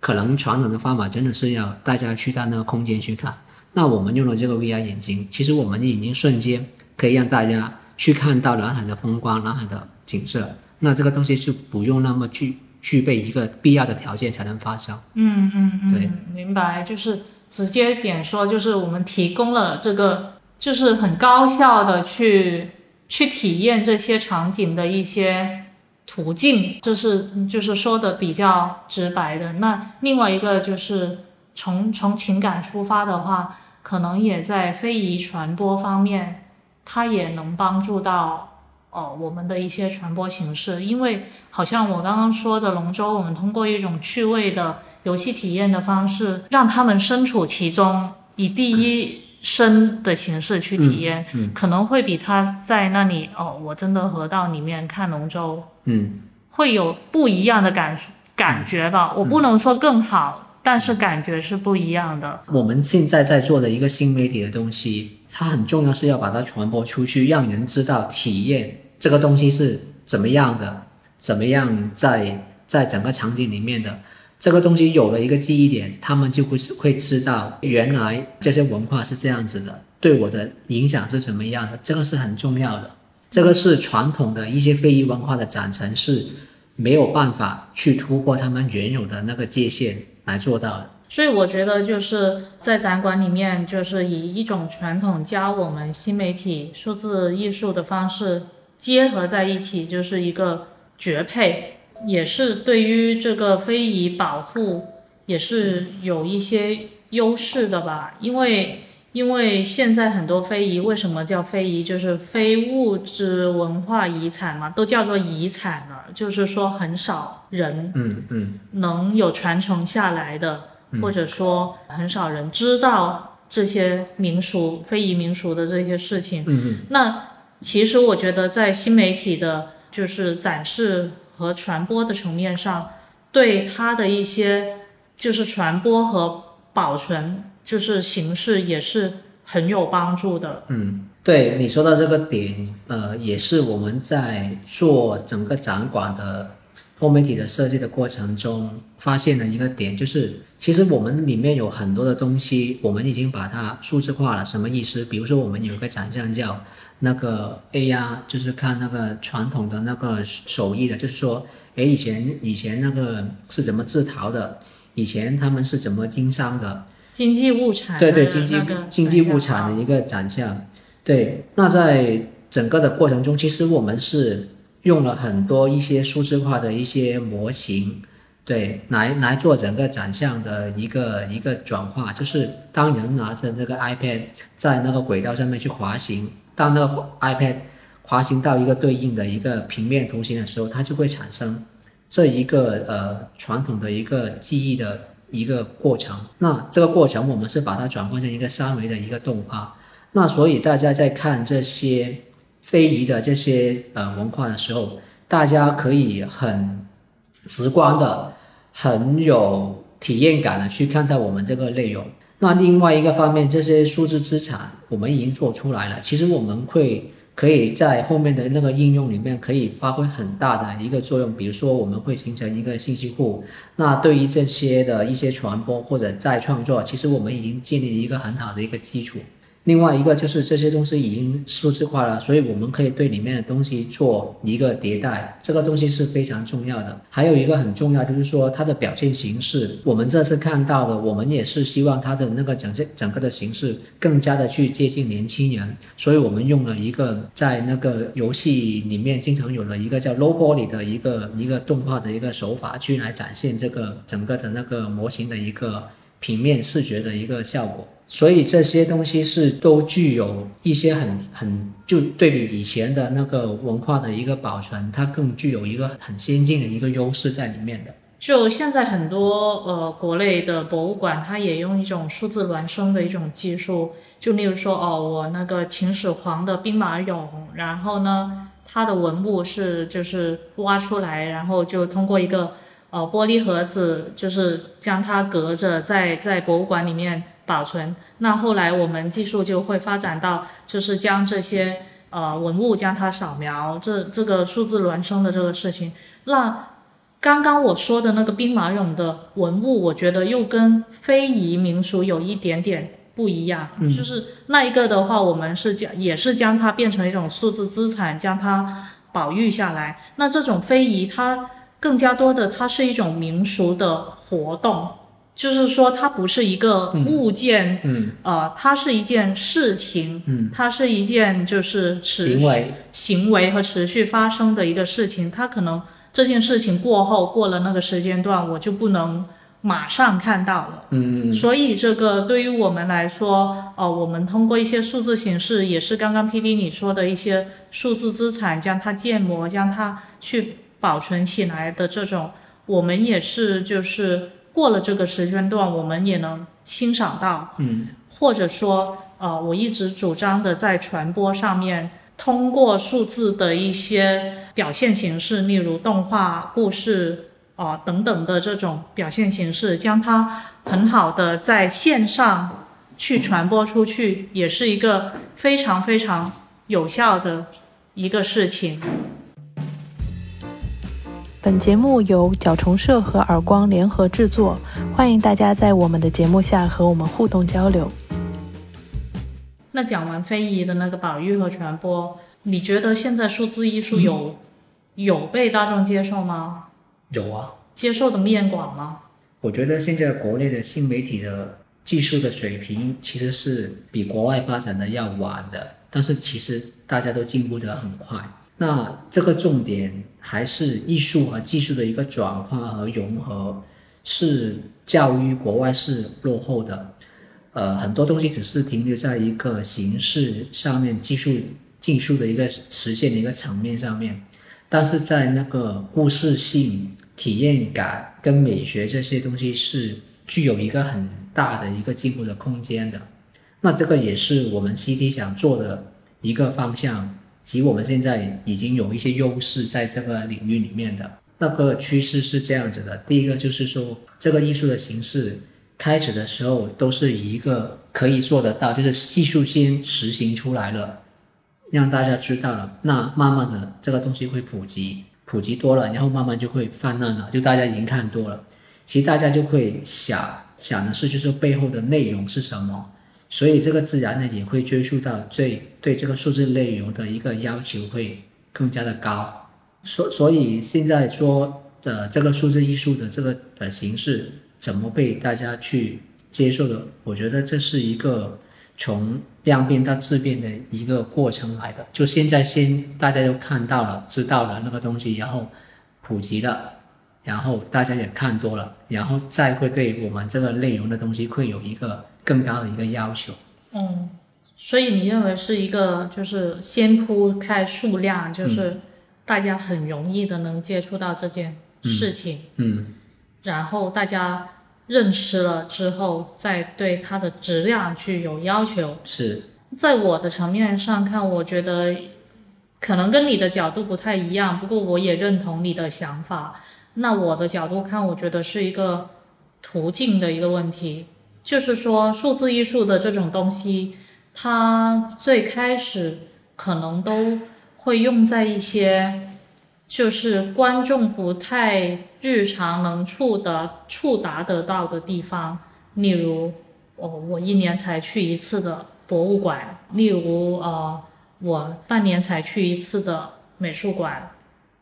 可能传统的方法真的是要大家去到那个空间去看。那我们用了这个 VR 眼镜，其实我们已经瞬间可以让大家去看到南海的风光、南海的景色。那这个东西就不用那么具具备一个必要的条件才能发生。嗯嗯嗯，对明白，就是直接点说，就是我们提供了这个，就是很高效的去去体验这些场景的一些途径，这是就是说的比较直白的。那另外一个就是从从情感出发的话，可能也在非遗传播方面，它也能帮助到。哦，我们的一些传播形式，因为好像我刚刚说的龙舟，我们通过一种趣味的游戏体验的方式，让他们身处其中，以第一身的形式去体验，嗯可能会比他在那里哦，我真的河道里面看龙舟，嗯会有不一样的感感觉吧。我不能说更好，但是感觉是不一样的。我们现在在做的一个新媒体的东西，它很重要，是要把它传播出去，让人知道体验这个东西是怎么样的，怎么样在在整个场景里面的这个东西有了一个记忆点，他们就会会知道原来这些文化是这样子的，对我的影响是什么样的，这个是很重要的。这个是传统的一些非遗文化的展陈是没有办法去突破他们原有的那个界限来做到的。所以我觉得就是在展馆里面，就是以一种传统加我们新媒体数字艺术的方式结合在一起，就是一个绝配，也是对于这个非遗保护也是有一些优势的吧。因为因为现在很多非遗为什么叫非遗，就是非物质文化遗产嘛，都叫做遗产了，就是说很少人嗯嗯。能有传承下来的，或者说很少人知道这些民俗、非遗民俗的这些事情。嗯嗯。那其实我觉得在新媒体的，就是展示和传播的层面上，对它的一些就是传播和保存，就是形式也是很有帮助的。嗯，对你说到这个点，呃，也是我们在做整个展馆的多媒体的设计的过程中发现的一个点，就是其实我们里面有很多的东西，我们已经把它数字化了。什么意思？比如说我们有一个展项叫那个 AR，就是看那个传统的那个手艺的，就是说，诶，以前以前那个是怎么制陶的，以前他们是怎么经商的，经济物产的对对，经济那个经济物产的一个展项。对，那在整个的过程中，其实我们是用了很多一些数字化的一些模型，对，来来做整个展项的一个一个转化。就是当人拿着这个 iPad 在那个轨道上面去滑行，当那个 iPad 滑行到一个对应的一个平面图形的时候，它就会产生这一个呃传统的一个记忆的一个过程。那这个过程我们是把它转换成一个三维的一个动画。那所以大家在看这些非遗的这些呃文化的时候，大家可以很直观的、很有体验感的去看到我们这个内容。那另外一个方面，这些数字资产我们已经做出来了，其实我们会可以在后面的那个应用里面可以发挥很大的一个作用。比如说，我们会形成一个信息库，那对于这些的一些传播或者再创作，其实我们已经建立一个很好的一个基础。另外一个就是这些东西已经数字化了，所以我们可以对里面的东西做一个迭代，这个东西是非常重要的。还有一个很重要就是说它的表现形式，我们这次看到的，我们也是希望它的那个整整个的形式更加的去接近年轻人，所以我们用了一个在那个游戏里面经常有的一个叫 low poly 的一个一个动画的一个手法去来展现这个整个的那个模型的一个平面视觉的一个效果。所以这些东西是都具有一些很很就对比以前的那个文化的一个保存，它更具有一个很先进的一个优势在里面的。就现在很多呃国内的博物馆，它也用一种数字孪生的一种技术，就例如说哦，我那个秦始皇的兵马俑，然后呢，它的文物是就是挖出来，然后就通过一个呃玻璃盒子，就是将它隔着在在博物馆里面保存。那后来我们技术就会发展到，就是将这些呃文物将它扫描，这这个数字孪生的这个事情，那。刚刚我说的那个兵马俑的文物，我觉得又跟非遗民俗有一点点不一样。嗯就是那一个的话，我们是将也是将它变成一种数字资产，将它保育下来。那这种非遗，它更加多的，它是一种民俗的活动，就是说它不是一个物件，嗯。呃，它是一件事情，嗯，它是一件就是持行为，行为和持续发生的一个事情，它可能这件事情过后过了那个时间段，我就不能马上看到了。嗯。所以这个对于我们来说，呃，我们通过一些数字形式，也是刚刚 P D 你说的一些数字资产，将它建模，将它去保存起来的这种，我们也是就是过了这个时间段，我们也能欣赏到。嗯或者说，呃，我一直主张的在传播上面，通过数字的一些表现形式，例如动画、故事，啊、等等的这种表现形式，将它很好的在线上去传播出去，也是一个非常非常有效的一个事情。本节目由角虫社和耳光联合制作，欢迎大家在我们的节目下和我们互动交流。那讲完非遗的那个保育和传播，你觉得现在数字艺术有、有被大众接受吗？有啊。接受的面广吗？我觉得现在国内的新媒体的技术的水平其实是比国外发展的要晚的，但是其实大家都进步得很快。那这个重点还是艺术和技术的一个转化和融合，是教育国外是落后的。呃，很多东西只是停留在一个形式上面、技术技术的一个实现的一个层面上面，但是在那个故事性、体验感跟美学这些东西是具有一个很大的一个进步的空间的。那这个也是我们 CT 想做的一个方向，及我们现在已经有一些优势在这个领域里面的那个趋势是这样子的。第一个就是说，这个艺术的形式。开始的时候都是以一个可以做得到，就是技术先实行出来了，让大家知道了，那慢慢的这个东西会普及，普及多了，然后慢慢就会泛滥了，就大家已经看多了，其实大家就会想想的是，就是背后的内容是什么，所以这个自然呢也会追溯到最对这个数字内容的一个要求会更加的高，所所以现在说的这个数字艺术的这个呃形式。怎么被大家去接受的？我觉得这是一个从量变到质变的一个过程来的。就现在先大家都看到了、知道了那个东西，然后普及了，然后大家也看多了，然后再会对我们这个内容的东西会有一个更高的一个要求。嗯，所以你认为是一个就是先铺开数量，就是大家很容易的能接触到这件事情。嗯。然后大家认识了之后，再对它的质量去有要求。是在我的层面上看，我觉得可能跟你的角度不太一样，不过我也认同你的想法。那我的角度看，我觉得是一个途径的一个问题，就是说数字艺术的这种东西，它最开始可能都会用在一些。就是观众不太日常能触得触达得到的地方，例如，哦，我一年才去一次的博物馆，例如，呃，我半年才去一次的美术馆，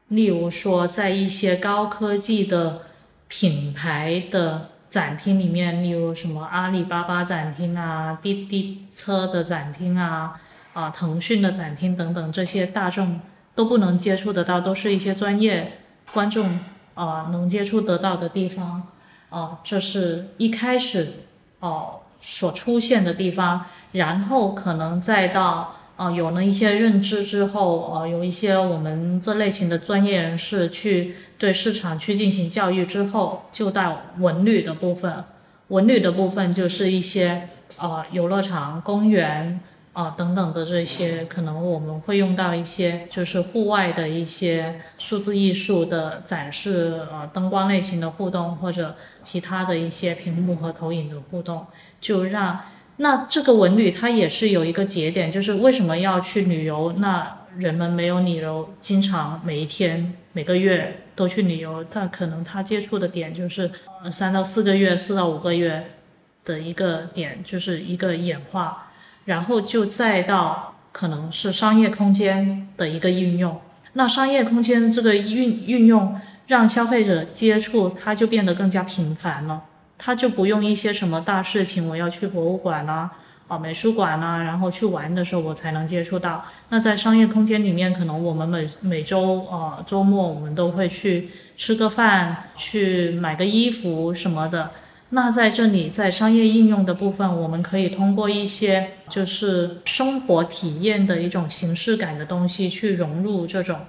例如说，在一些高科技的品牌的展厅里面，例如什么阿里巴巴展厅啊、滴滴车的展厅啊、啊腾讯的展厅等等这些大众。都不能接触得到，都是一些专业观众啊能接触得到的地方啊，这是一开始哦所出现的地方，然后可能再到啊有了一些认知之后啊，有一些我们这类型的专业人士去对市场去进行教育之后，就到文旅的部分，文旅的部分就是一些啊游乐场、公园。啊，等等的这些，可能我们会用到一些，就是户外的一些数字艺术的展示，呃，灯光类型的互动，或者其他的一些屏幕和投影的互动，就让那这个文旅它也是有一个节点，就是为什么要去旅游？那人们没有理由经常每一天、每个月都去旅游，但可能他接触的点就是呃三到四个月、四到五个月的一个点，就是一个演化。然后就再到可能是商业空间的一个应用，那商业空间这个运运用让消费者接触它就变得更加频繁了，他就不用一些什么大事情，我要去博物馆啦，啊美术馆啦，然后去玩的时候我才能接触到。那在商业空间里面，可能我们每每周啊周末我们都会去吃个饭，去买个衣服什么的。那在这里，在商业应用的部分，我们可以通过一些就是生活体验的一种形式感的东西，去融入这种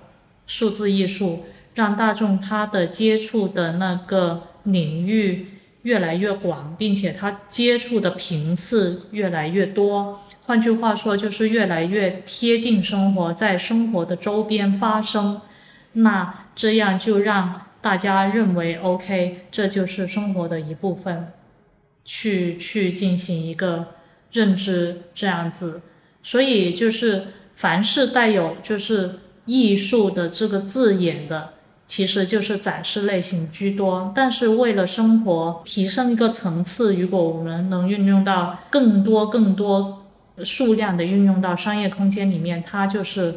数字艺术，让大众他的接触的那个领域越来越广，并且他接触的频次越来越多。换句话说，就是越来越贴近生活，在生活的周边发生。那这样就让。大家认为 OK，这就是生活的一部分，去去进行一个认知这样子，所以就是凡是带有就是艺术的这个字眼的，其实就是展示类型居多。但是为了生活提升一个层次，如果我们能运用到更多更多数量的运用到商业空间里面，它就是。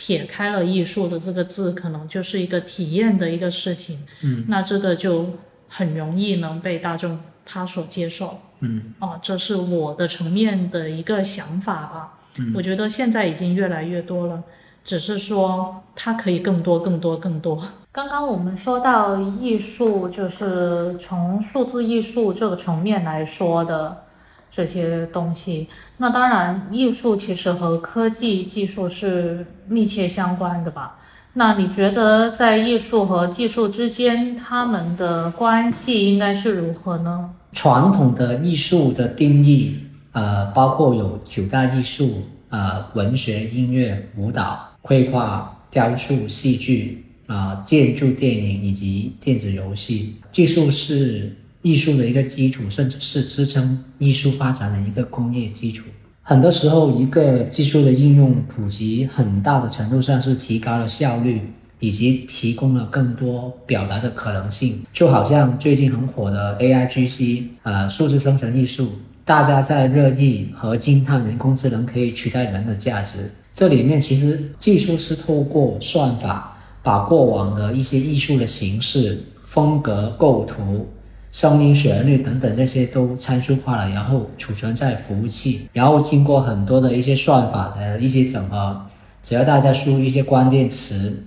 撇开了艺术的这个字，可能就是一个体验的一个事情。嗯，那这个就很容易能被大众他所接受。嗯，哦，这是我的层面的一个想法吧。嗯，我觉得现在已经越来越多了，只是说它可以更多、更多、更多。刚刚我们说到艺术，就是从数字艺术这个层面来说的。这些东西。那当然，艺术其实和科技技术是密切相关的吧？那你觉得在艺术和技术之间，他们的关系应该是如何呢？传统的艺术的定义，呃，包括有九大艺术，呃，文学、音乐、舞蹈、绘画、雕塑、戏剧，啊，建筑、电影以及电子游戏。技术是艺术的一个基础，甚至是支撑艺术发展的一个工业基础。很多时候，一个技术的应用普及，很大的程度上是提高了效率，以及提供了更多表达的可能性。就好像最近很火的 AIGC，呃，数字生成艺术，大家在热议和惊叹人工智能可以取代人的价值。这里面其实技术是透过算法，把过往的一些艺术的形式、风格、构图。声音、旋律等等这些都参数化了，然后储存在服务器，然后经过很多的一些算法的一些整合，只要大家输入一些关键词，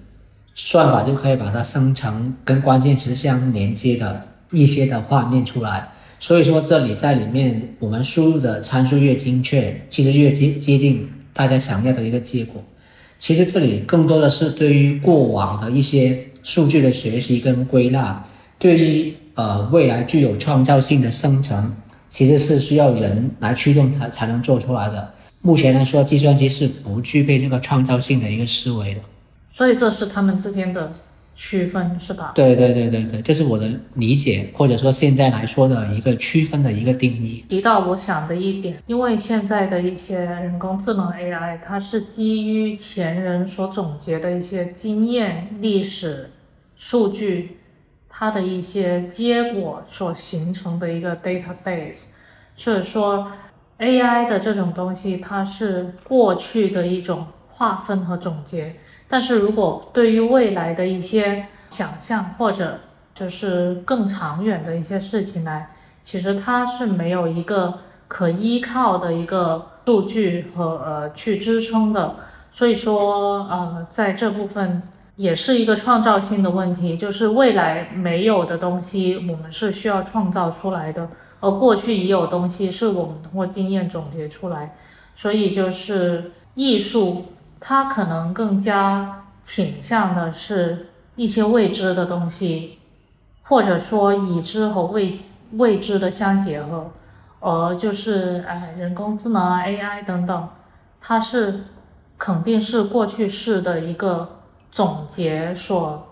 算法就可以把它生成跟关键词相连接的一些的画面出来。所以说，这里在里面我们输入的参数越精确，其实越接接近大家想要的一个结果。其实这里更多的是对于过往的一些数据的学习跟归纳，对于。呃，未来具有创造性的生成，其实是需要人来驱动它才能做出来的。目前来说，计算机是不具备这个创造性的一个思维的。所以这是他们之间的区分，是吧？对对对对对，这是我的理解，或者说现在来说的一个区分的一个定义。提到我想的一点，因为现在的一些人工智能 AI，它是基于前人所总结的一些经验、历史、数据。它的一些结果所形成的一个 database，所以说 AI 的这种东西，它是过去的一种划分和总结。但是如果对于未来的一些想象或者就是更长远的一些事情来，其实它是没有一个可依靠的一个数据和呃去支撑的。所以说呃在这部分。也是一个创造性的问题，就是未来没有的东西，我们是需要创造出来的；而过去已有东西，是我们通过经验总结出来。所以，就是艺术，它可能更加倾向的是一些未知的东西，或者说已知和未未知的相结合。而就是哎，人工智能啊，AI 等等，它是肯定是过去式的一个。总结所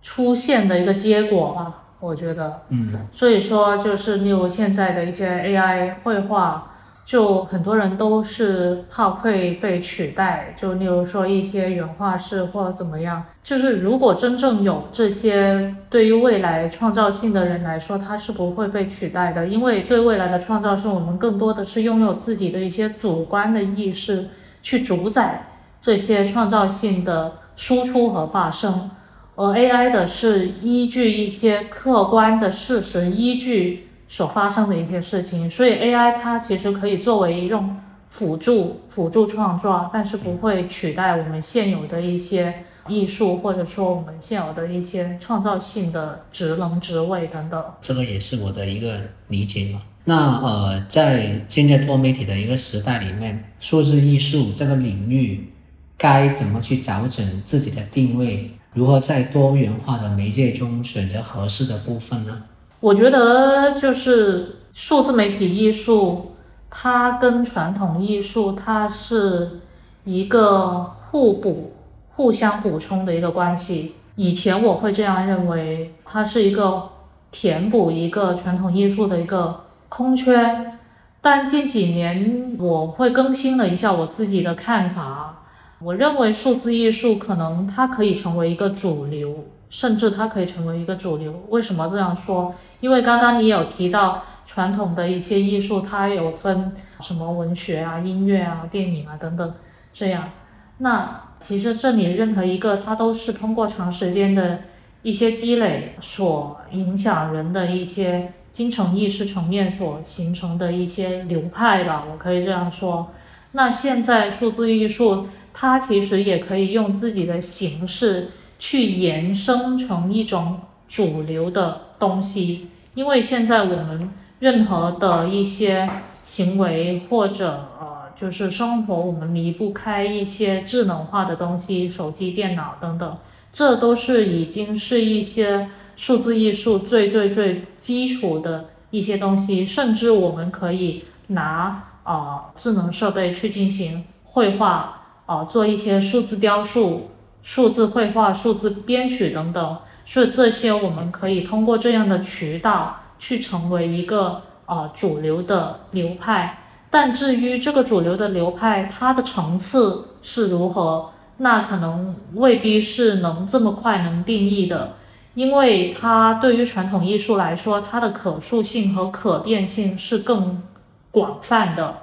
出现的一个结果吧，我觉得，嗯，所以说就是例如现在的一些 AI 绘画，就很多人都是怕会被取代，就例如说一些原画师或者怎么样，就是如果真正有这些对于未来创造性的人来说，他是不会被取代的，因为对未来的创造是我们更多的是拥有自己的一些主观的意识去主宰这些创造性的。输出和发生，而 AI 的是依据一些客观的事实依据所发生的一些事情，所以 AI 它其实可以作为一种辅助辅助创作，但是不会取代我们现有的一些艺术或者说我们现有的一些创造性的职能职位等等。这个也是我的一个理解嘛。那呃，在现在多媒体的一个时代里面，数字艺术这个领域。该怎么去找准自己的定位？如何在多元化的媒介中选择合适的部分呢？我觉得就是数字媒体艺术，它跟传统艺术它是一个互补、互相补充的一个关系。以前我会这样认为，它是一个填补一个传统艺术的一个空缺。但近几年我会更新了一下我自己的看法。我认为数字艺术可能它可以成为一个主流，甚至它可以成为一个主流。为什么这样说？因为刚刚你有提到传统的一些艺术，它有分什么文学啊、音乐啊、电影啊等等这样。那其实这里任何一个，它都是通过长时间的一些积累所影响人的一些精神意识层面所形成的一些流派吧，我可以这样说。那现在数字艺术。它其实也可以用自己的形式去延伸成一种主流的东西，因为现在我们任何的一些行为或者呃，就是生活，我们离不开一些智能化的东西，手机、电脑等等，这都是已经是一些数字艺术最最最基础的一些东西，甚至我们可以拿啊智能设备去进行绘画啊，做一些数字雕塑、数字绘画、数字编曲等等，所以这些我们可以通过这样的渠道去成为一个。啊，主流的流派，但至于这个主流的流派，它的层次是如何，那可能未必是能这么快能定义的，因为它对于传统艺术来说，它的可塑性和可变性是更广泛的。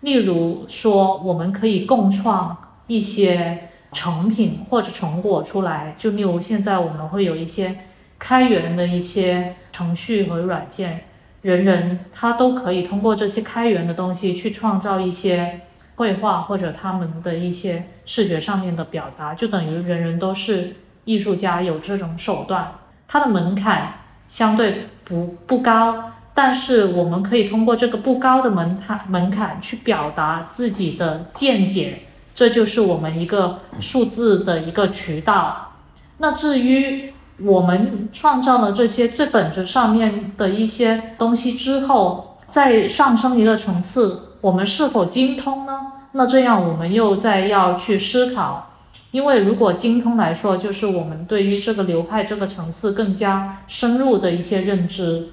例如说，我们可以共创一些成品或者成果出来，就例如现在我们会有一些开源的一些程序和软件。人人他都可以通过这些开源的东西去创造一些绘画或者他们的一些视觉上面的表达，就等于人人都是艺术家，有这种手段。它的门槛相对不不高，但是我们可以通过这个不高的门槛门槛去表达自己的见解，这就是我们一个数字的一个渠道。那至于。我们创造了这些最本质上面的一些东西之后，再上升一个层次，我们是否精通呢？那这样我们又在要去思考，因为如果精通来说，就是我们对于这个流派这个层次更加深入的一些认知，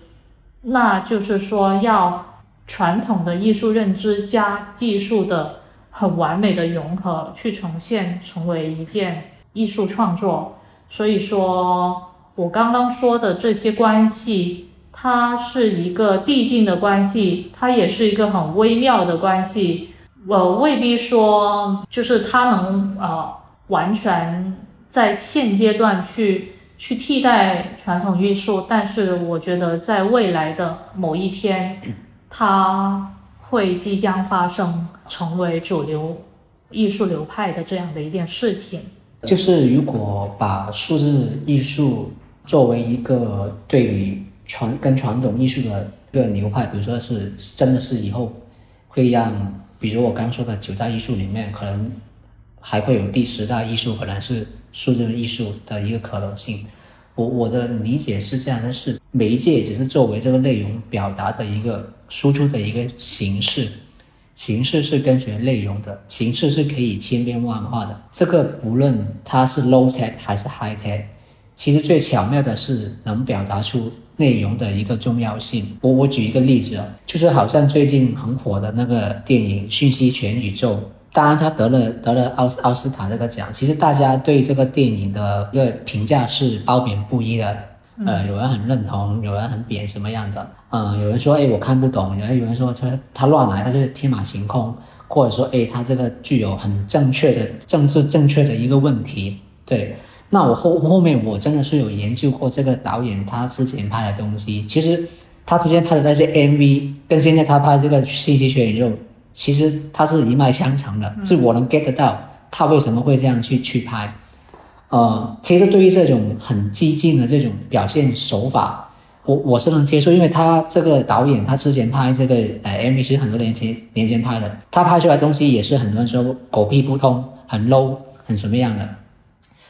那就是说要传统的艺术认知加技术的很完美的融合，去呈现成为一件艺术创作。所以说，我刚刚说的这些关系，它是一个递进的关系，它也是一个很微妙的关系。我未必说就是它能呃完全在现阶段去去替代传统艺术，但是我觉得在未来的某一天，它会即将发生，成为主流艺术流派的这样的一件事情。就是如果把数字艺术作为一个对于传跟传统艺术的一个流派，比如说是真的是以后会让，比如我刚说的九大艺术里面，可能还会有第十大艺术，可能是数字艺术的一个可能性。我我的理解是这样的：是媒介只是作为这个内容表达的一个输出的一个形式。形式是跟随内容的，形式是可以千变万化的。这个不论它是 low tech 还是 high tech，其实最巧妙的是能表达出内容的一个重要性。我我举一个例子啊，就是好像最近很火的那个电影《讯息全宇宙》，当然他得了得了奥斯奥斯卡这个奖，其实大家对这个电影的一个评价是褒贬不一的。呃，有人很认同，有人很贬什么样的？嗯，有人说，哎，我看不懂；，有人有人说，他他乱来，他就是天马行空，或者说，哎，他这个具有很正确的政治正确的一个问题。对，那我后后面我真的是有研究过这个导演他之前拍的东西，其实他之前拍的那些 MV 跟现在他拍这个信息学宇宙，其实他是一脉相承的，是我能 get 到他为什么会这样去去拍。呃，其实对于这种很激进的这种表现手法，我我是能接受，因为他这个导演他之前拍这个呃 MV 是很多年前年前拍的，他拍出来东西也是很多人说狗屁不通，很 low，很什么样的。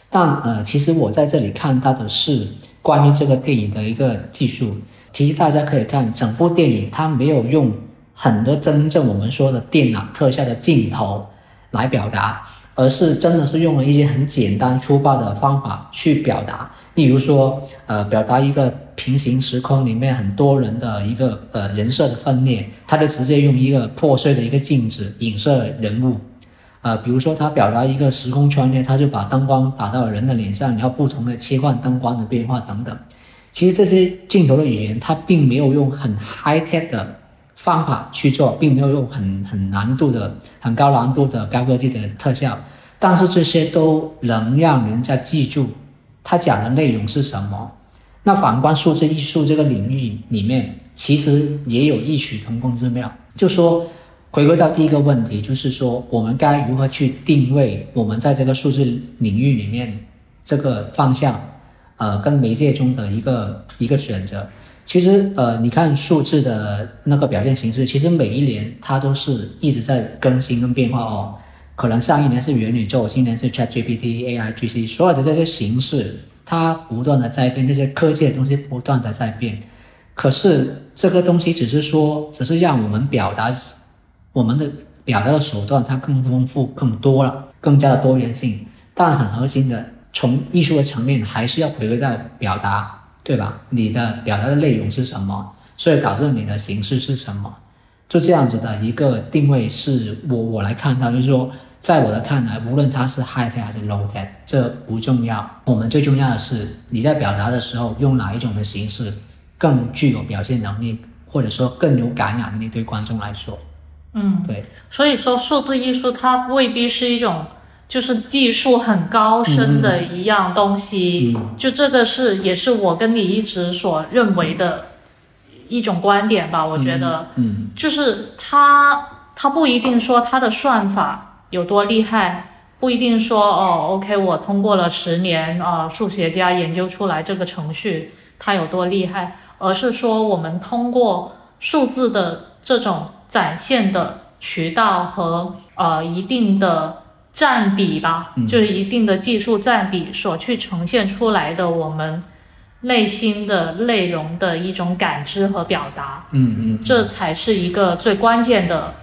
但呃，其实我在这里看到的是关于这个电影的一个技术，其实大家可以看整部电影，它没有用很多真正我们说的电脑特效的镜头来表达。而是真的是用了一些很简单粗暴的方法去表达，例如说，呃，表达一个平行时空里面很多人的一个呃人设的分裂，他就直接用一个破碎的一个镜子影射人物，呃，比如说他表达一个时空穿越，他就把灯光打到人的脸上，然后不同的切换灯光的变化等等。其实这些镜头的语言，他并没有用很 high tech 的。方法去做，并没有用很很难度的、很高难度的高科技的特效，但是这些都能让人家记住他讲的内容是什么。那反观数字艺术这个领域里面，其实也有异曲同工之妙。就说回归到第一个问题，就是说我们该如何去定位我们在这个数字领域里面这个方向，呃，跟媒介中的一个一个选择。其实呃，你看数字的那个表现形式，其实每一年它都是一直在更新跟变化哦。可能上一年是元宇宙，今年是 ChatGPT、AIGC，所有的这些形式，它不断的在变，这些科技的东西不断的在变。可是这个东西只是说，只是让我们表达我们的表达的手段，它更丰富、更多了，更加的多元性。但很核心的，从艺术的层面，还是要回归到表达，对吧？你的表达的内容是什么？所以导致你的形式是什么？就这样子的一个定位，是我我来看到，就是说。在我的看来，无论它是 high tech 还是 low tech，这不重要。我们最重要的是你在表达的时候用哪一种的形式更具有表现能力，或者说更有感染力对观众来说。嗯，对。所以说，数字艺术它未必是一种就是技术很高深的一样东西。嗯。就这个是也是我跟你一直所认为的一种观点吧。我觉得，嗯，就是它它不一定说它的算法。有多厉害，不一定说哦，OK，我通过了十年啊，数学家研究出来这个程序，它有多厉害，而是说我们通过数字的这种展现的渠道和呃一定的占比吧，就是一定的技术占比所去呈现出来的我们内心的内容的一种感知和表达，嗯嗯，这才是一个最关键的，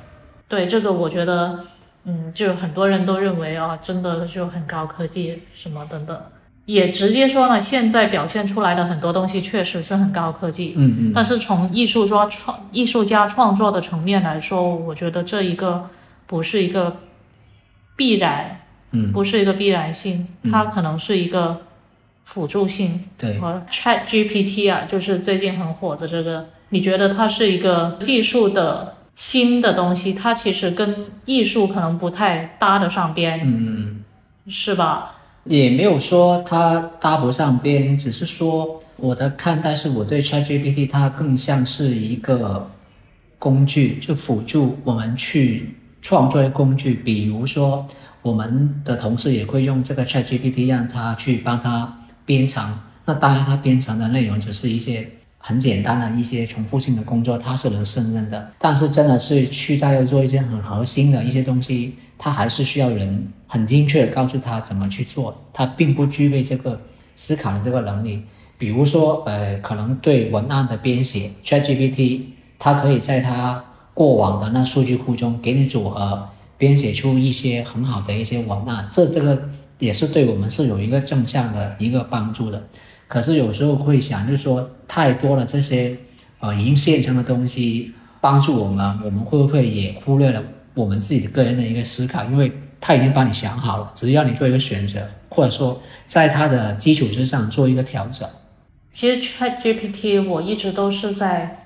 对这个我觉得。嗯，就很多人都认为啊，真的就很高科技什么等等，也直接说了，现在表现出来的很多东西确实是很高科技。嗯嗯。但是从艺术说创艺术家创作的层面来说，我觉得这一个不是一个必然，嗯，不是一个必然性，它可能是一个辅助性。对。和 Chat GPT 啊，就是最近很火的这个，你觉得它是一个技术的？新的东西，它其实跟艺术可能不太搭得上边，嗯，是吧？也没有说它搭不上边，只是说我的看待是我对 ChatGPT 它更像是一个工具，就辅助我们去创作的工具。比如说，我们的同事也会用这个 ChatGPT 让它去帮他编程，那当然它编程的内容只是一些。很简单的一些重复性的工作，他是能胜任的。但是真的是去在要做一些很核心的一些东西，他还是需要人很精确的告诉他怎么去做。他并不具备这个思考的这个能力。比如说，呃，可能对文案的编写，ChatGPT，它可以在它过往的那数据库中给你组合，编写出一些很好的一些文案。这这个也是对我们是有一个正向的一个帮助的。可是有时候会想，就是说太多了这些，呃，已经现成的东西帮助我们，我们会不会也忽略了我们自己个人的一个思考？因为他已经帮你想好了，只要你做一个选择，或者说在它的基础之上做一个调整。其实 Chat GPT 我一直都是在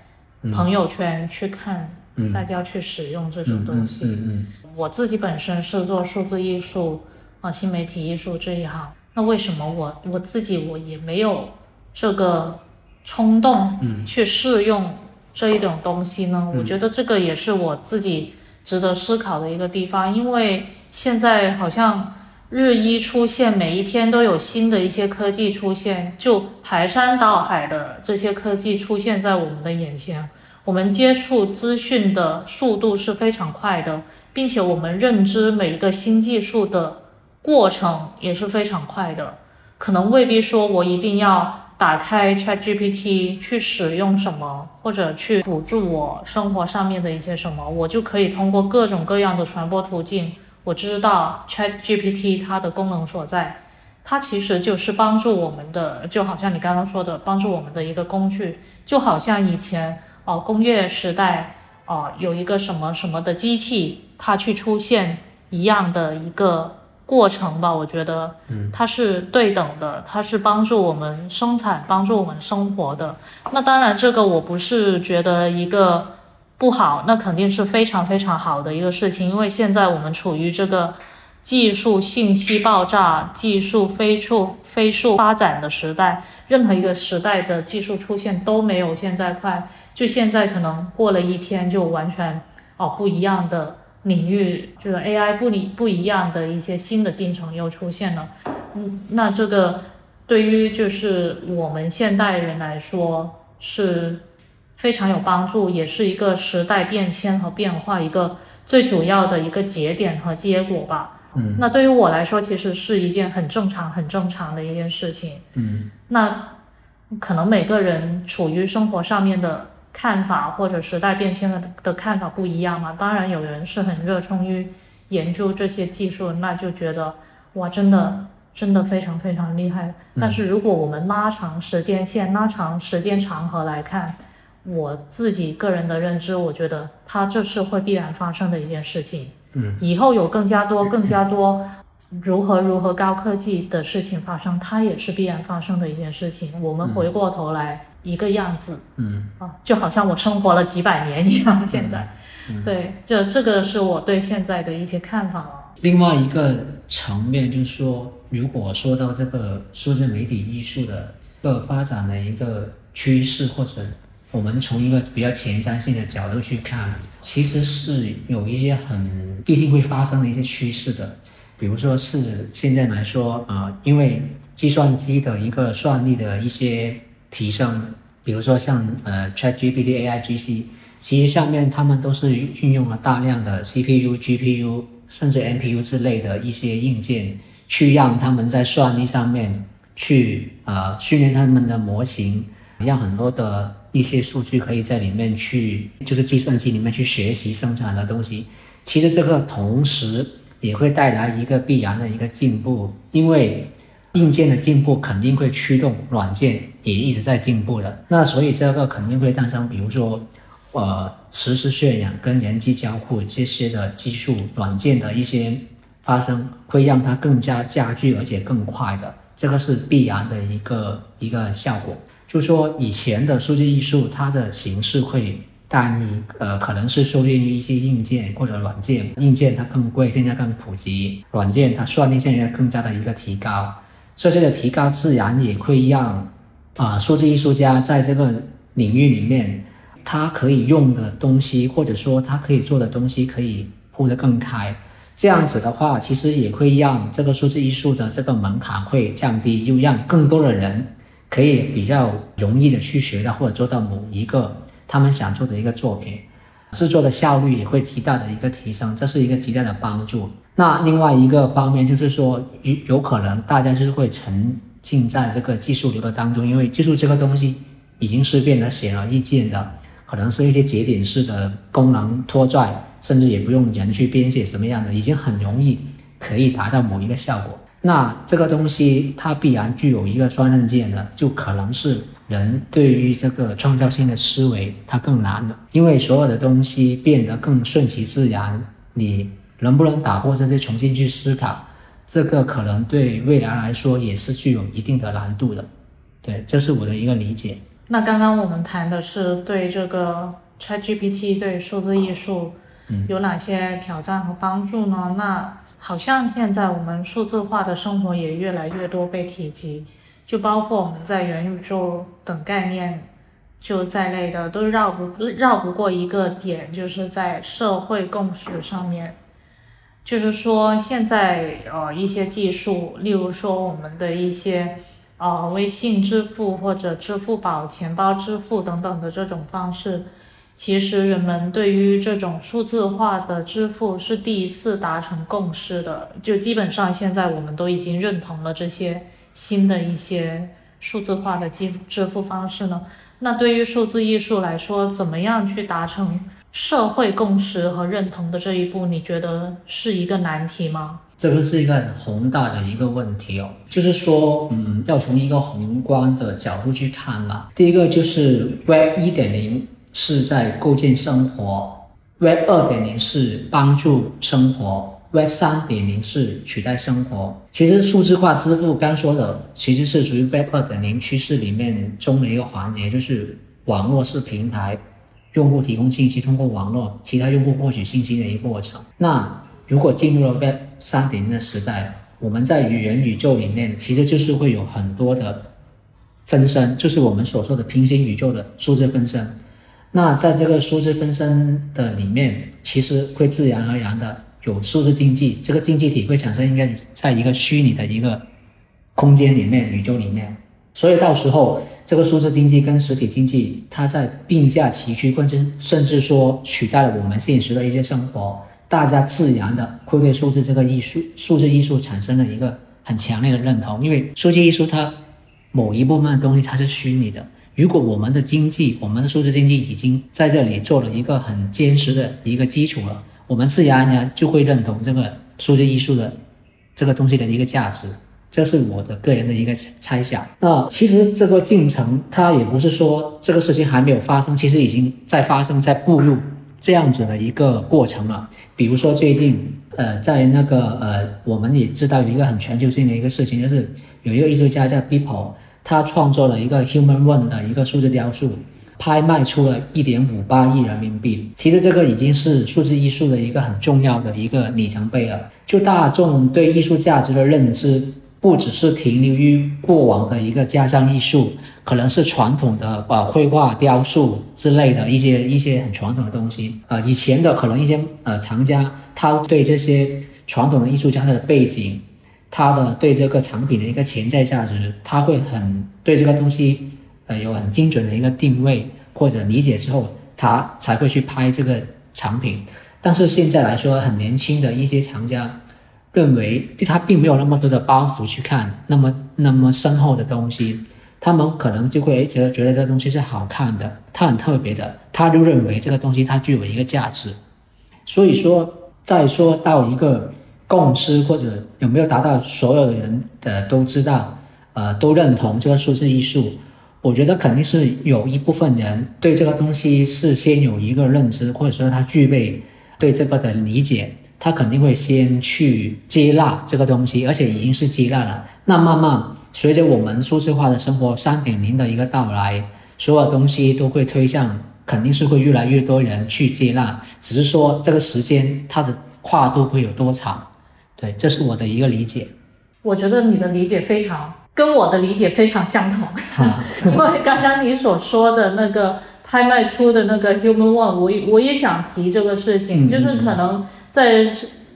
朋友圈去看，大家去使用这种东西。嗯嗯。我自己本身是做数字艺术啊，新媒体艺术这一行。那为什么我我自己我也没有这个冲动去试用这一种东西呢？我觉得这个也是我自己值得思考的一个地方，因为现在好像日益出现，每一天都有新的一些科技出现，就排山倒海的这些科技出现在我们的眼前，我们接触资讯的速度是非常快的，并且我们认知每一个新技术的。过程也是非常快的，可能未必说我一定要打开 ChatGPT 去使用什么，或者去辅助我生活上面的一些什么，我就可以通过各种各样的传播途径，我知道 ChatGPT 它的功能所在，它其实就是帮助我们的，就好像你刚刚说的，帮助我们的一个工具，就好像以前哦工业时代哦有一个什么什么的机器，它去出现一样的一个。过程吧，我觉得，嗯它是对等的，它是帮助我们生产、帮助我们生活的。那当然，这个我不是觉得一个不好，那肯定是非常非常好的一个事情。因为现在我们处于这个技术信息爆炸、技术飞速飞速发展的时代，任何一个时代的技术出现都没有现在快。就现在可能过了一天，就完全哦不一样的。领域就是 AI 不理不一样的一些新的进程又出现了，嗯，那这个对于就是我们现代人来说，是非常有帮助，也是一个时代变迁和变化一个最主要的一个节点和结果吧。嗯那对于我来说，其实是一件很正常、很正常的一件事情。嗯那可能每个人处于生活上面的看法或者时代变迁的的看法不一样嘛。当然，有人是很热衷于研究这些技术，那就觉得哇，真的真的非常非常厉害。但是如果我们拉长时间线、拉长时间长河来看，我自己个人的认知，我觉得它这是会必然发生的一件事情。嗯，以后有更加多、更加多如何如何高科技的事情发生，它也是必然发生的一件事情。我们回过头来一个样子嗯啊，就好像我生活了几百年一样。现在，对，这这个是我对现在的一些看法了。另外一个层面就是说，如果说到这个数字媒体艺术的一个发展的一个趋势，或者我们从一个比较前瞻性的角度去看，其实是有一些很必定会发生的一些趋势的。比如说是现在来说，呃，因为计算机的一个算力的一些提升，比如说像呃 ChatGPT、AIGC，其实上面他们都是运用了大量的 CPU、GPU 甚至 NPU 之类的一些硬件，去让他们在算力上面去呃训练他们的模型，让很多的一些数据可以在里面去，就是计算机里面去学习生产的东西。其实这个同时也会带来一个必然的一个进步，因为硬件的进步肯定会驱动软件也一直在进步的。那所以这个肯定会诞生，比如说，呃，实时渲染跟人机交互这些的技术软件的一些发生，会让它更加加剧而且更快的，这个是必然的一个一个效果。就说以前的数字艺术，它的形式会单一，呃，可能是受限于一些硬件或者软件，硬件它更贵，现在更普及，软件它算力现在更加的一个提高，这些的提高自然也会让啊、数字艺术家在这个领域里面，他可以用的东西，或者说他可以做的东西，可以铺得更开。这样子的话，其实也会让这个数字艺术的这个门槛会降低，又让更多的人可以比较容易的去学到或者做到某一个他们想做的一个作品，制作的效率也会极大的一个提升，这是一个极大的帮助。那另外一个方面就是说，有有可能大家就是会沉浸在这个技术流的当中，因为技术这个东西已经是变得显而易见的，可能是一些节点式的功能拖拽，甚至也不用人去编写什么样的，已经很容易可以达到某一个效果。那这个东西它必然具有一个双刃剑的，就可能是人对于这个创造性的思维它更难了，因为所有的东西变得更顺其自然，你能不能打破这些重新去思考，这个可能对未来来说也是具有一定的难度的。对，这是我的一个理解。那刚刚我们谈的是对这个 ChatGPT 对数字艺术有哪些挑战和帮助呢？那好像现在我们数字化的生活也越来越多被提及，就包括我们在元宇宙等概念就在内的，都绕不绕不过一个点，就是在社会共识上面。就是说，现在呃一些技术，例如说我们的一些呃微信支付或者支付宝钱包支付等等的这种方式，其实人们对于这种数字化的支付是第一次达成共识的。就基本上现在我们都已经认同了这些新的一些数字化的支支付方式呢。那对于数字艺术来说，怎么样去达成社会共识和认同的这一步，你觉得是一个难题吗？这个是一个很宏大的一个问题哦，就是说，嗯，要从一个宏观的角度去看嘛。第一个就是 Web 一点零是在构建生活，Web 二点零是帮助生活，Web 三点零是取代生活。其实数字化支付刚说的，其实是属于 Web 二点零趋势里面中的一个环节，就是网络是平台，用户提供信息，通过网络，其他用户获取信息的一个过程。那如果进入了 Web 三点零的时代，我们在元宇宙里面，其实就是会有很多的分身，就是我们所说的平行宇宙的数字分身。那在这个数字分身的里面，其实会自然而然的有数字经济，这个经济体会产生应该在一个虚拟的一个空间里面、宇宙里面。所以到时候这个数字经济跟实体经济，它在并驾齐驱，甚至甚至说取代了我们现实的一些生活，大家自然的会对数字这个艺术、数字艺术产生了一个很强烈的认同，因为数字艺术它某一部分的东西它是虚拟的。如果我们的经济，我们的数字经济已经在这里做了一个很坚实的一个基础了，我们自然而然就会认同这个数字艺术的这个东西的一个价值。这是我的个人的一个猜想。那其实这个进程，它也不是说这个事情还没有发生，其实已经在发生，在步入这样子的一个过程了。比如说最近，呃，在那个呃，我们也知道一个很全球性的一个事情，就是有一个艺术家叫 People。他创作了一个 Human One 的一个数字雕塑，拍卖出了一点五八亿人民币。其实这个已经是数字艺术的一个很重要的一个里程碑了。就大众对艺术价值的认知，不只是停留于过往的一个家乡艺术，可能是传统的呃绘画、雕塑之类的一些一些很传统的东西。呃，以前的可能一些呃藏家，他对这些传统的艺术家的背景。他的对这个产品的一个潜在价值，他会很对这个东西，呃，有很精准的一个定位或者理解之后，他才会去拍这个产品。但是现在来说，很年轻的一些藏家认为，他并没有那么多的包袱去看那么那么深厚的东西，他们可能就会觉得觉得这个东西是好看的，它很特别的，他就认为这个东西它具有一个价值。所以说，再说到一个。共识或者有没有达到所有的人的都知道，呃，都认同这个数字艺术？我觉得肯定是有一部分人对这个东西是先有一个认知，或者说他具备对这个的理解，他肯定会先去接纳这个东西，而且已经是接纳了。那慢慢随着我们数字化的生活三点零的一个到来，所有东西都会推向，肯定是会越来越多人去接纳，只是说这个时间它的跨度会有多长。对，这是我的一个理解。我觉得你的理解非常跟我的理解非常相同。因为刚刚你所说的那个拍卖出的那个 Human One，我我也想提这个事情，就是可能在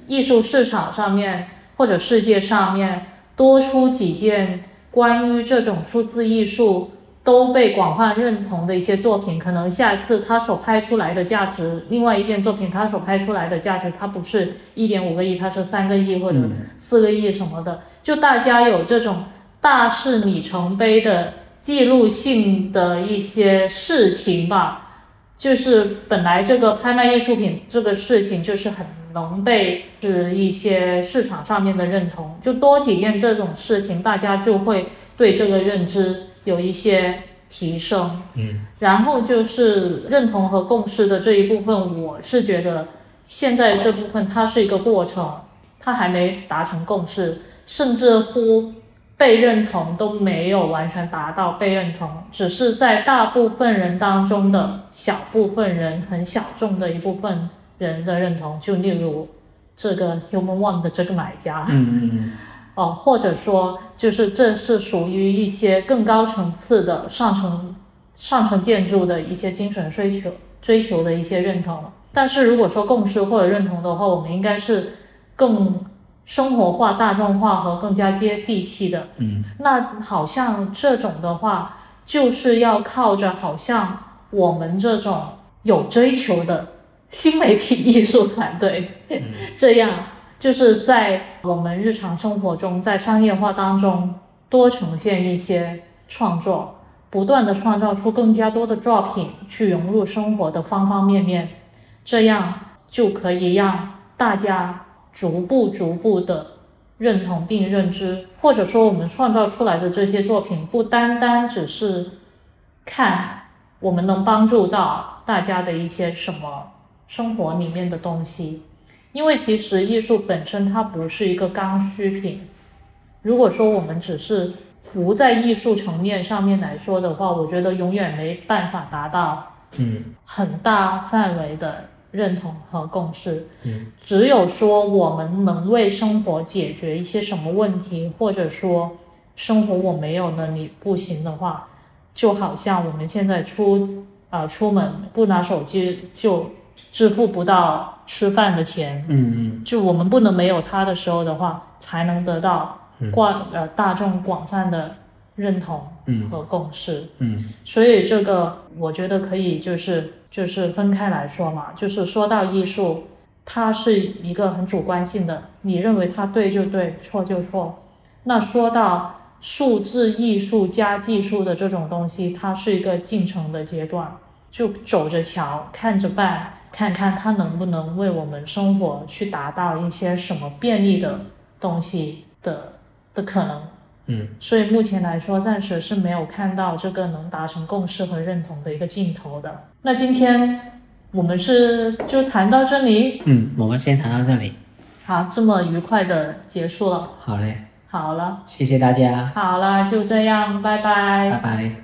艺术市场上面或者世界上面多出几件关于这种数字艺术。都被广泛认同的一些作品，可能下一次他所拍出来的价值，另外一件作品他所拍出来的价值，它不是一点五个亿，它是三个亿或者四个亿什么的。就大家有这种大事里程碑的记录性的一些事情吧，就是本来这个拍卖艺术品这个事情就是很能被是一些市场上面的认同，就多几件这种事情，大家就会对这个认知。有一些提升，嗯，然后就是认同和共识的这一部分，我是觉得现在这部分它是一个过程，它还没达成共识，甚至乎被认同都没有完全达到被认同，只是在大部分人当中的小部分人，很小众的一部分人的认同，就例如这个 Human One 的这个买家，嗯嗯嗯。哦，或者说，就是这是属于一些更高层次的上层上层建筑的一些精神追求追求的一些认同。但是如果说共识或者认同的话，我们应该是更生活化、大众化和更加接地气的。嗯，那好像这种的话，就是要靠着好像我们这种有追求的新媒体艺术团队，这样。就是在我们日常生活中，在商业化当中多呈现一些创作，不断的创造出更加多的作品，去融入生活的方方面面，这样就可以让大家逐步逐步的认同并认知，或者说我们创造出来的这些作品，不单单只是看我们能帮助到大家的一些什么生活里面的东西。因为其实艺术本身它不是一个刚需品，如果说我们只是浮在艺术层面上面来说的话，我觉得永远没办法达到嗯很大范围的认同和共识。嗯，只有说我们能为生活解决一些什么问题，或者说生活我没有了你不行的话，就好像我们现在出啊出门不拿手机就。支付不到吃饭的钱，嗯嗯，就我们不能没有它的时候的话，才能得到广呃大众广泛的认同嗯和共识。嗯所以这个我觉得可以就是就是分开来说嘛，就是说到艺术，它是一个很主观性的，你认为它对就对，错就错。那说到数字艺术加技术的这种东西，它是一个进程的阶段，就走着瞧，看着办，看看它能不能为我们生活去达到一些什么便利的东西的的可能。嗯所以目前来说，暂时是没有看到这个能达成共识和认同的一个尽头的。那今天我们是就谈到这里，嗯，我们先谈到这里，好，这么愉快的结束了。好嘞，好了，谢谢大家，好了，就这样，拜拜拜拜。